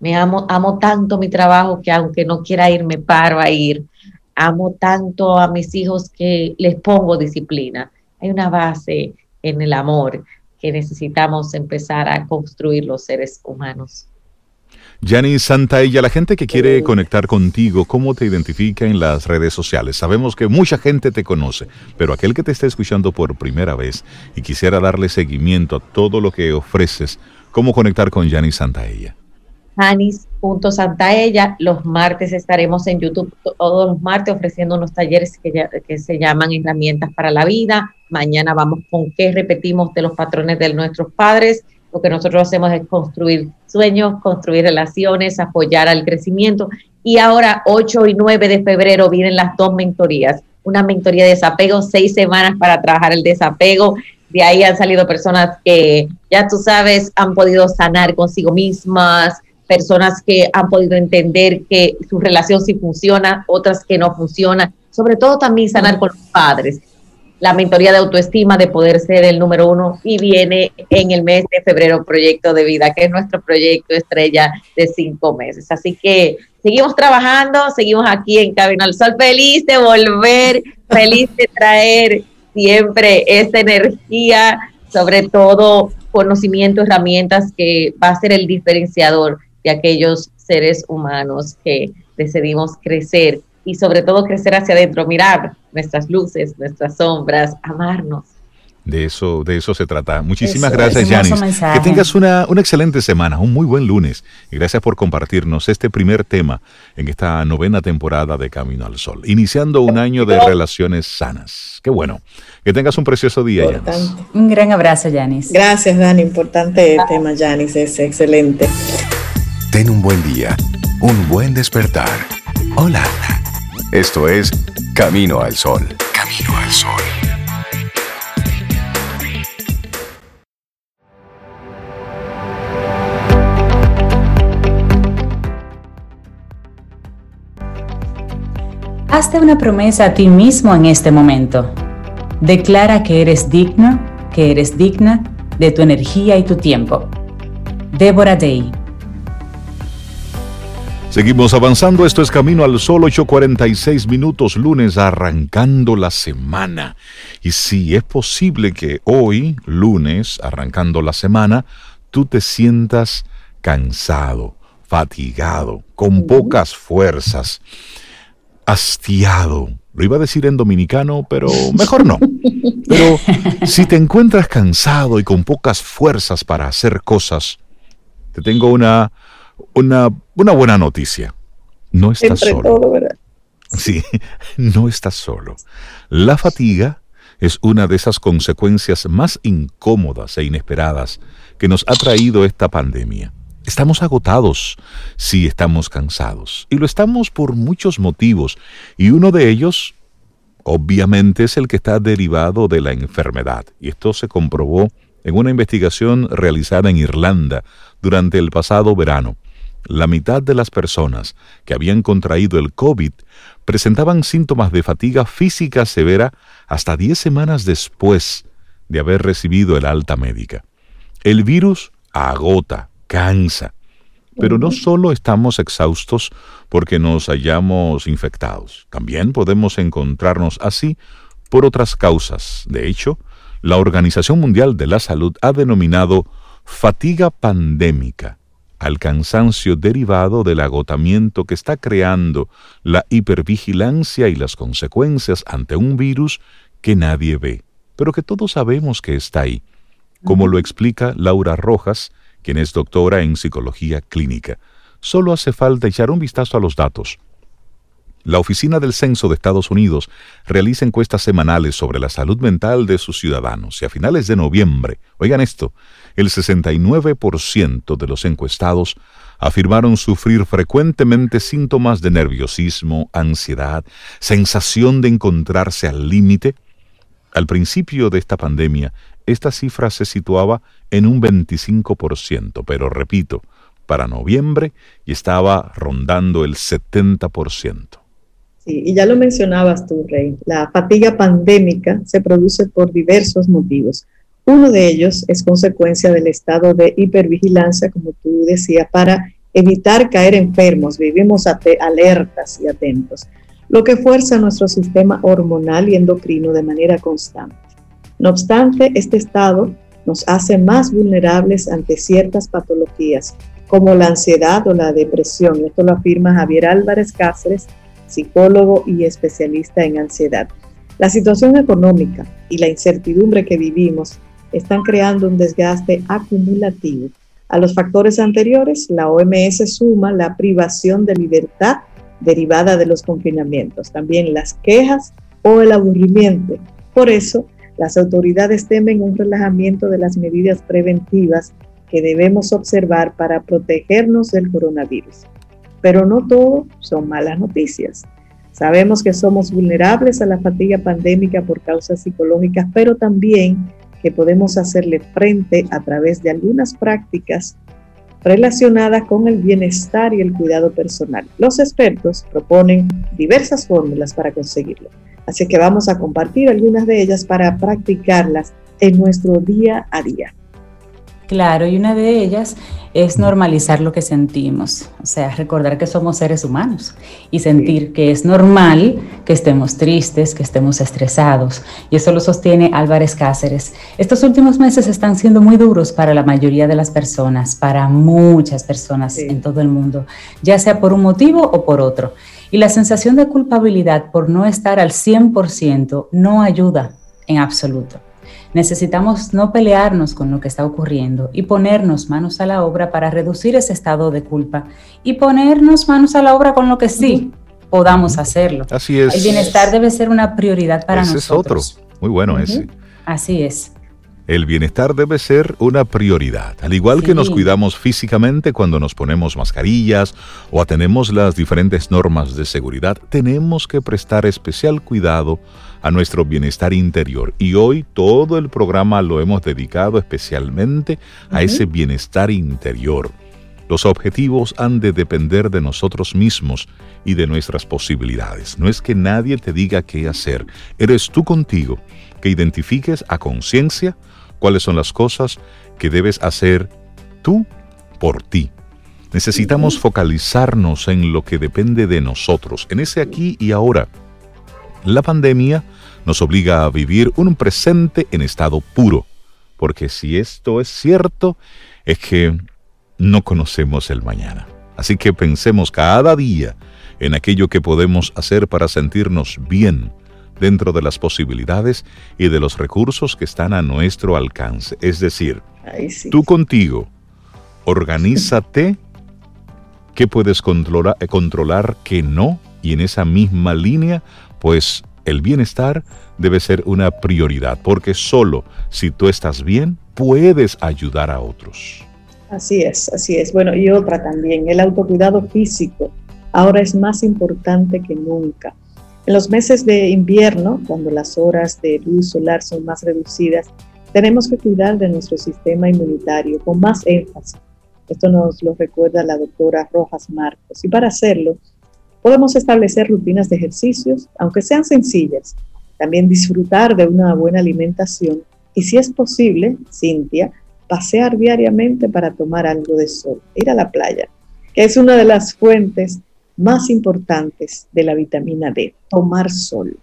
Me amo, amo tanto mi trabajo que aunque no quiera ir, me paro a ir amo tanto a mis hijos que les pongo disciplina. Hay una base en el amor que necesitamos empezar a construir los seres humanos. Santa Santaella, la gente que quiere conectar contigo, ¿cómo te identifica en las redes sociales? Sabemos que mucha gente te conoce, pero aquel que te está escuchando por primera vez y quisiera darle seguimiento a todo lo que ofreces, ¿cómo conectar con Santa Santaella? Janis.santaella. Los martes estaremos en YouTube todos los martes ofreciendo unos talleres que, que se llaman herramientas para la vida. Mañana vamos con qué repetimos de los patrones de nuestros padres. Lo que nosotros hacemos es construir sueños, construir relaciones, apoyar al crecimiento. Y ahora, 8 y 9 de febrero, vienen las dos mentorías. una mentoría de desapego, seis semanas para trabajar el desapego. De ahí han salido personas que, ya tú sabes, han podido sanar consigo mismas, personas que han podido entender que su relación sí funciona, otras que no funciona, sobre todo también sanar con los padres. La mentoría de autoestima de poder ser el número uno y viene en el mes de febrero Proyecto de Vida, que es nuestro proyecto estrella de cinco meses. Así que seguimos trabajando, seguimos aquí en Cabina al Sol, feliz de volver, feliz de traer siempre esta energía, sobre todo conocimiento, herramientas que va a ser el diferenciador de aquellos seres humanos que decidimos crecer y sobre todo crecer hacia adentro, mirar nuestras luces, nuestras sombras, amarnos. De eso, de eso se trata. Muchísimas gracias, Yanis. Que tengas una, una, excelente semana, un muy buen lunes. Y gracias por compartirnos este primer tema en esta novena temporada de Camino al Sol. Iniciando un año de relaciones sanas. Qué bueno. Que tengas un precioso día, Yanis. Un gran abrazo, Yanis. Gracias, Dani. Importante tema, Yanis. Es excelente. Ten un buen día, un buen despertar. Hola. Esto es Camino al Sol. Camino al Sol. Hazte una promesa a ti mismo en este momento. Declara que eres digno, que eres digna de tu energía y tu tiempo. Débora Day. Seguimos avanzando, esto es Camino al Sol, 8.46 minutos, lunes, arrancando la semana. Y si es posible que hoy, lunes, arrancando la semana, tú te sientas cansado, fatigado, con pocas fuerzas, hastiado. Lo iba a decir en dominicano, pero mejor no. Pero si te encuentras cansado y con pocas fuerzas para hacer cosas, te tengo una una, buena noticia. No estás solo. Sí, no estás solo. La fatiga es una de esas consecuencias más incómodas e inesperadas que nos ha traído esta pandemia. Estamos agotados, sí estamos cansados, y lo estamos por muchos motivos, y uno de ellos, obviamente, es el que está derivado de la enfermedad, y esto se comprobó en una investigación realizada en Irlanda durante el pasado verano la mitad de las personas que habían contraído el COVID presentaban síntomas de fatiga física severa hasta 10 semanas después de haber recibido el alta médica. El virus agota, cansa, pero no solo estamos exhaustos porque nos hayamos infectados, también podemos encontrarnos así por otras causas. De hecho, la Organización Mundial de la Salud ha denominado fatiga pandémica al cansancio derivado del agotamiento que está creando la hipervigilancia y las consecuencias ante un virus que nadie ve, pero que todos sabemos que está ahí, como lo explica Laura Rojas, quien es doctora en psicología clínica. Solo hace falta echar un vistazo a los datos. La Oficina del Censo de Estados Unidos realiza encuestas semanales sobre la salud mental de sus ciudadanos y a finales de noviembre, oigan esto, el 69% de los encuestados afirmaron sufrir frecuentemente síntomas de nerviosismo, ansiedad, sensación de encontrarse al límite. Al principio de esta pandemia, esta cifra se situaba en un 25%, pero repito, para noviembre y estaba rondando el 70%. Sí, y ya lo mencionabas tú, Rey, la fatiga pandémica se produce por diversos motivos. Uno de ellos es consecuencia del estado de hipervigilancia, como tú decías, para evitar caer enfermos. Vivimos alertas y atentos, lo que fuerza nuestro sistema hormonal y endocrino de manera constante. No obstante, este estado nos hace más vulnerables ante ciertas patologías, como la ansiedad o la depresión. Esto lo afirma Javier Álvarez Cáceres, psicólogo y especialista en ansiedad. La situación económica y la incertidumbre que vivimos están creando un desgaste acumulativo. A los factores anteriores, la OMS suma la privación de libertad derivada de los confinamientos, también las quejas o el aburrimiento. Por eso, las autoridades temen un relajamiento de las medidas preventivas que debemos observar para protegernos del coronavirus. Pero no todo son malas noticias. Sabemos que somos vulnerables a la fatiga pandémica por causas psicológicas, pero también que podemos hacerle frente a través de algunas prácticas relacionadas con el bienestar y el cuidado personal. Los expertos proponen diversas fórmulas para conseguirlo, así que vamos a compartir algunas de ellas para practicarlas en nuestro día a día. Claro, y una de ellas es normalizar lo que sentimos, o sea, recordar que somos seres humanos y sentir que es normal que estemos tristes, que estemos estresados. Y eso lo sostiene Álvarez Cáceres. Estos últimos meses están siendo muy duros para la mayoría de las personas, para muchas personas en todo el mundo, ya sea por un motivo o por otro. Y la sensación de culpabilidad por no estar al 100% no ayuda en absoluto. Necesitamos no pelearnos con lo que está ocurriendo y ponernos manos a la obra para reducir ese estado de culpa y ponernos manos a la obra con lo que sí podamos hacerlo. Así es. El bienestar debe ser una prioridad para nosotros. Ese es otro. Muy bueno ese. Así es. El bienestar debe ser una prioridad. Al igual que nos cuidamos físicamente cuando nos ponemos mascarillas o atenemos las diferentes normas de seguridad, tenemos que prestar especial cuidado a nuestro bienestar interior. Y hoy todo el programa lo hemos dedicado especialmente a ese bienestar interior. Los objetivos han de depender de nosotros mismos y de nuestras posibilidades. No es que nadie te diga qué hacer. Eres tú contigo que identifiques a conciencia cuáles son las cosas que debes hacer tú por ti. Necesitamos focalizarnos en lo que depende de nosotros, en ese aquí y ahora. La pandemia nos obliga a vivir un presente en estado puro, porque si esto es cierto, es que no conocemos el mañana. Así que pensemos cada día en aquello que podemos hacer para sentirnos bien dentro de las posibilidades y de los recursos que están a nuestro alcance. Es decir, tú contigo, organízate qué puedes controlar, controlar, qué no, y en esa misma línea, pues el bienestar debe ser una prioridad, porque solo si tú estás bien, puedes ayudar a otros. Así es, así es. Bueno, y otra también, el autocuidado físico ahora es más importante que nunca. En los meses de invierno, cuando las horas de luz solar son más reducidas, tenemos que cuidar de nuestro sistema inmunitario con más énfasis. Esto nos lo recuerda la doctora Rojas Marcos. Y para hacerlo, Podemos establecer rutinas de ejercicios, aunque sean sencillas. También disfrutar de una buena alimentación y si es posible, Cintia, pasear diariamente para tomar algo de sol, ir a la playa, que es una de las fuentes más importantes de la vitamina D, tomar sol.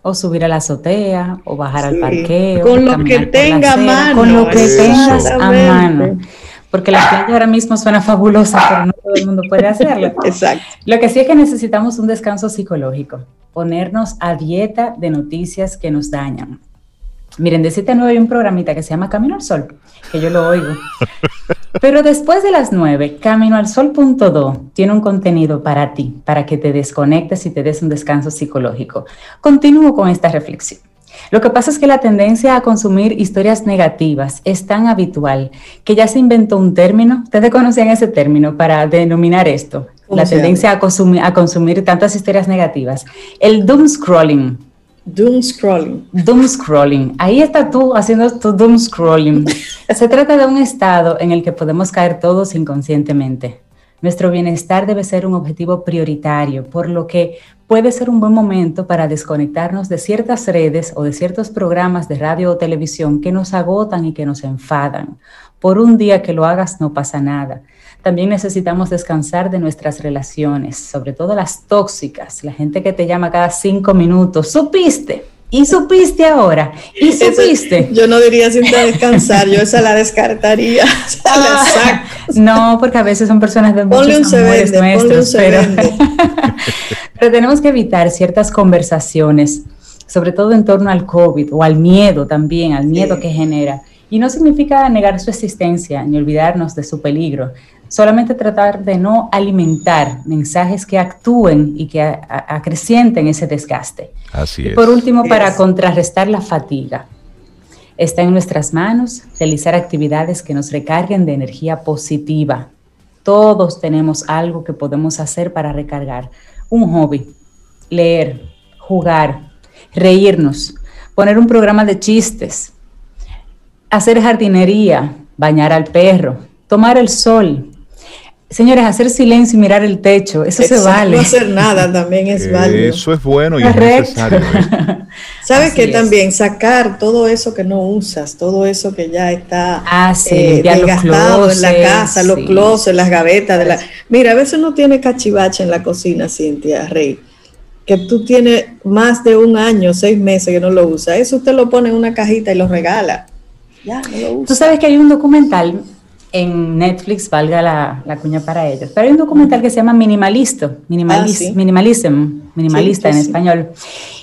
O subir a la azotea, o bajar al parqueo. Con lo que tenga a mano. Con lo que tengas a mano porque la playa ahora mismo suena fabulosa, pero no todo el mundo puede hacerlo. Exacto. Lo que sí es que necesitamos un descanso psicológico, ponernos a dieta de noticias que nos dañan. Miren, de 7 a 9 hay un programita que se llama Camino al Sol, que yo lo oigo. Pero después de las 9, Camino al Sol.do tiene un contenido para ti, para que te desconectes y te des un descanso psicológico. Continúo con esta reflexión. Lo que pasa es que la tendencia a consumir historias negativas es tan habitual que ya se inventó un término, ustedes conocían ese término para denominar esto, la tendencia a consumir, a consumir tantas historias negativas, el doom scrolling. Doom scrolling. Doom scrolling. Ahí está tú haciendo tu doom scrolling. Se trata de un estado en el que podemos caer todos inconscientemente. Nuestro bienestar debe ser un objetivo prioritario, por lo que puede ser un buen momento para desconectarnos de ciertas redes o de ciertos programas de radio o televisión que nos agotan y que nos enfadan. Por un día que lo hagas no pasa nada. También necesitamos descansar de nuestras relaciones, sobre todo las tóxicas, la gente que te llama cada cinco minutos. ¿Supiste? ¿Y supiste ahora? ¿Y supiste? yo no diría sin descansar, yo esa la descartaría. Ah, no, porque a veces son personas de muchos amores nuestros, pero, pero tenemos que evitar ciertas conversaciones, sobre todo en torno al COVID o al miedo también, al miedo que genera. Y no significa negar su existencia ni olvidarnos de su peligro, solamente tratar de no alimentar mensajes que actúen y que acrecienten ese desgaste. Así es. por último, para contrarrestar la fatiga, está en nuestras manos realizar actividades que nos recarguen de energía positiva. Todos tenemos algo que podemos hacer para recargar. Un hobby, leer, jugar, reírnos, poner un programa de chistes, hacer jardinería, bañar al perro, tomar el sol, Señores, hacer silencio y mirar el techo, eso se vale. No hacer nada también es válido. Eso es bueno y es necesario. ¿eh? ¿Sabes que también sacar todo eso que no usas, todo eso que ya está ah, eh, desgastado en la casa, los closets, las gavetas de la. Mira, a veces uno tiene cachivache en la cocina, Cintia Rey, que tú tienes más de un año, seis meses que no lo usa. Eso usted lo pone en una cajita y lo regala. Ya, no lo usa. Tú sabes que hay un documental en Netflix, valga la, la, cuña para ellos. Pero hay un documental que se llama Minimalisto, Minimalis, ah, Minimalism, minimalista en español.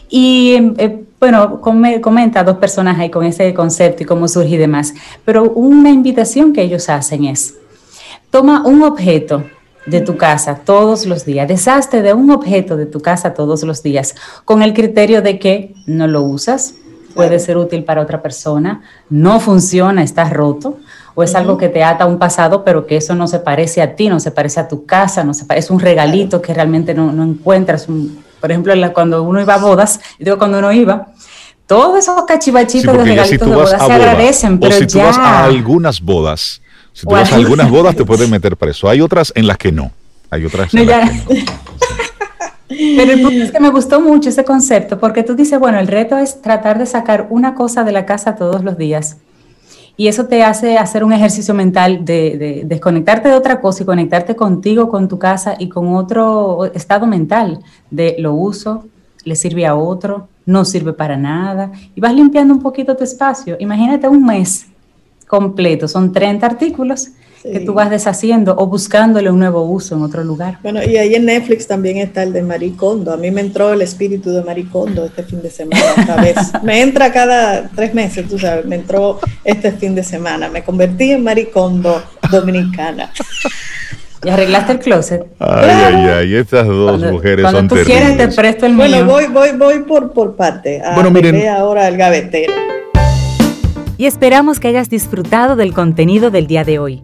Y eh, bueno, comenta dos personas ahí con ese concepto y cómo surge y demás. Pero una invitación que ellos hacen es, toma un objeto de tu casa todos los días, deshazte de un objeto de tu casa todos los días, con el criterio de que no lo usas, puede ser útil para otra persona, no funciona, está roto, o es algo que te ata a un pasado, pero que eso no se parece a ti, no se parece a tu casa, no se parece, un regalito que realmente no, encuentras. por ejemplo, cuando uno iba a bodas, digo cuando uno iba, todos esos cachivachitos de regalitos de bodas se agradecen, pero si tú vas a algunas bodas, si tú vas a algunas bodas te pueden meter preso. Hay otras en las que no. Hay otras en las que no. Pero el punto es que me gustó mucho ese concepto, porque tú dices, bueno, el reto es tratar de sacar una cosa de la casa todos los días y eso te hace hacer un ejercicio mental de, desconectarte de otra cosa y conectarte contigo, con tu casa y con otro estado mental de lo uso, le sirve a otro, no sirve para nada. Y vas limpiando un poquito tu espacio. Imagínate un mes completo, son 30 artículos que tú vas deshaciendo o buscándole un nuevo uso en otro lugar. Bueno, y ahí en Netflix también está el de Maricondo. A mí me entró el espíritu de Maricondo este fin de semana otra vez. me entra cada tres meses, tú sabes, me entró este fin de semana. Me convertí en Maricondo dominicana. ¿Y arreglaste el closet? Ay, ay, ay, estas dos mujeres son tú quieres te presto el mío. Bueno, voy, voy, voy por, por parte. bueno, miren. ahora el gavetero. Y esperamos que hayas disfrutado del contenido del día de hoy.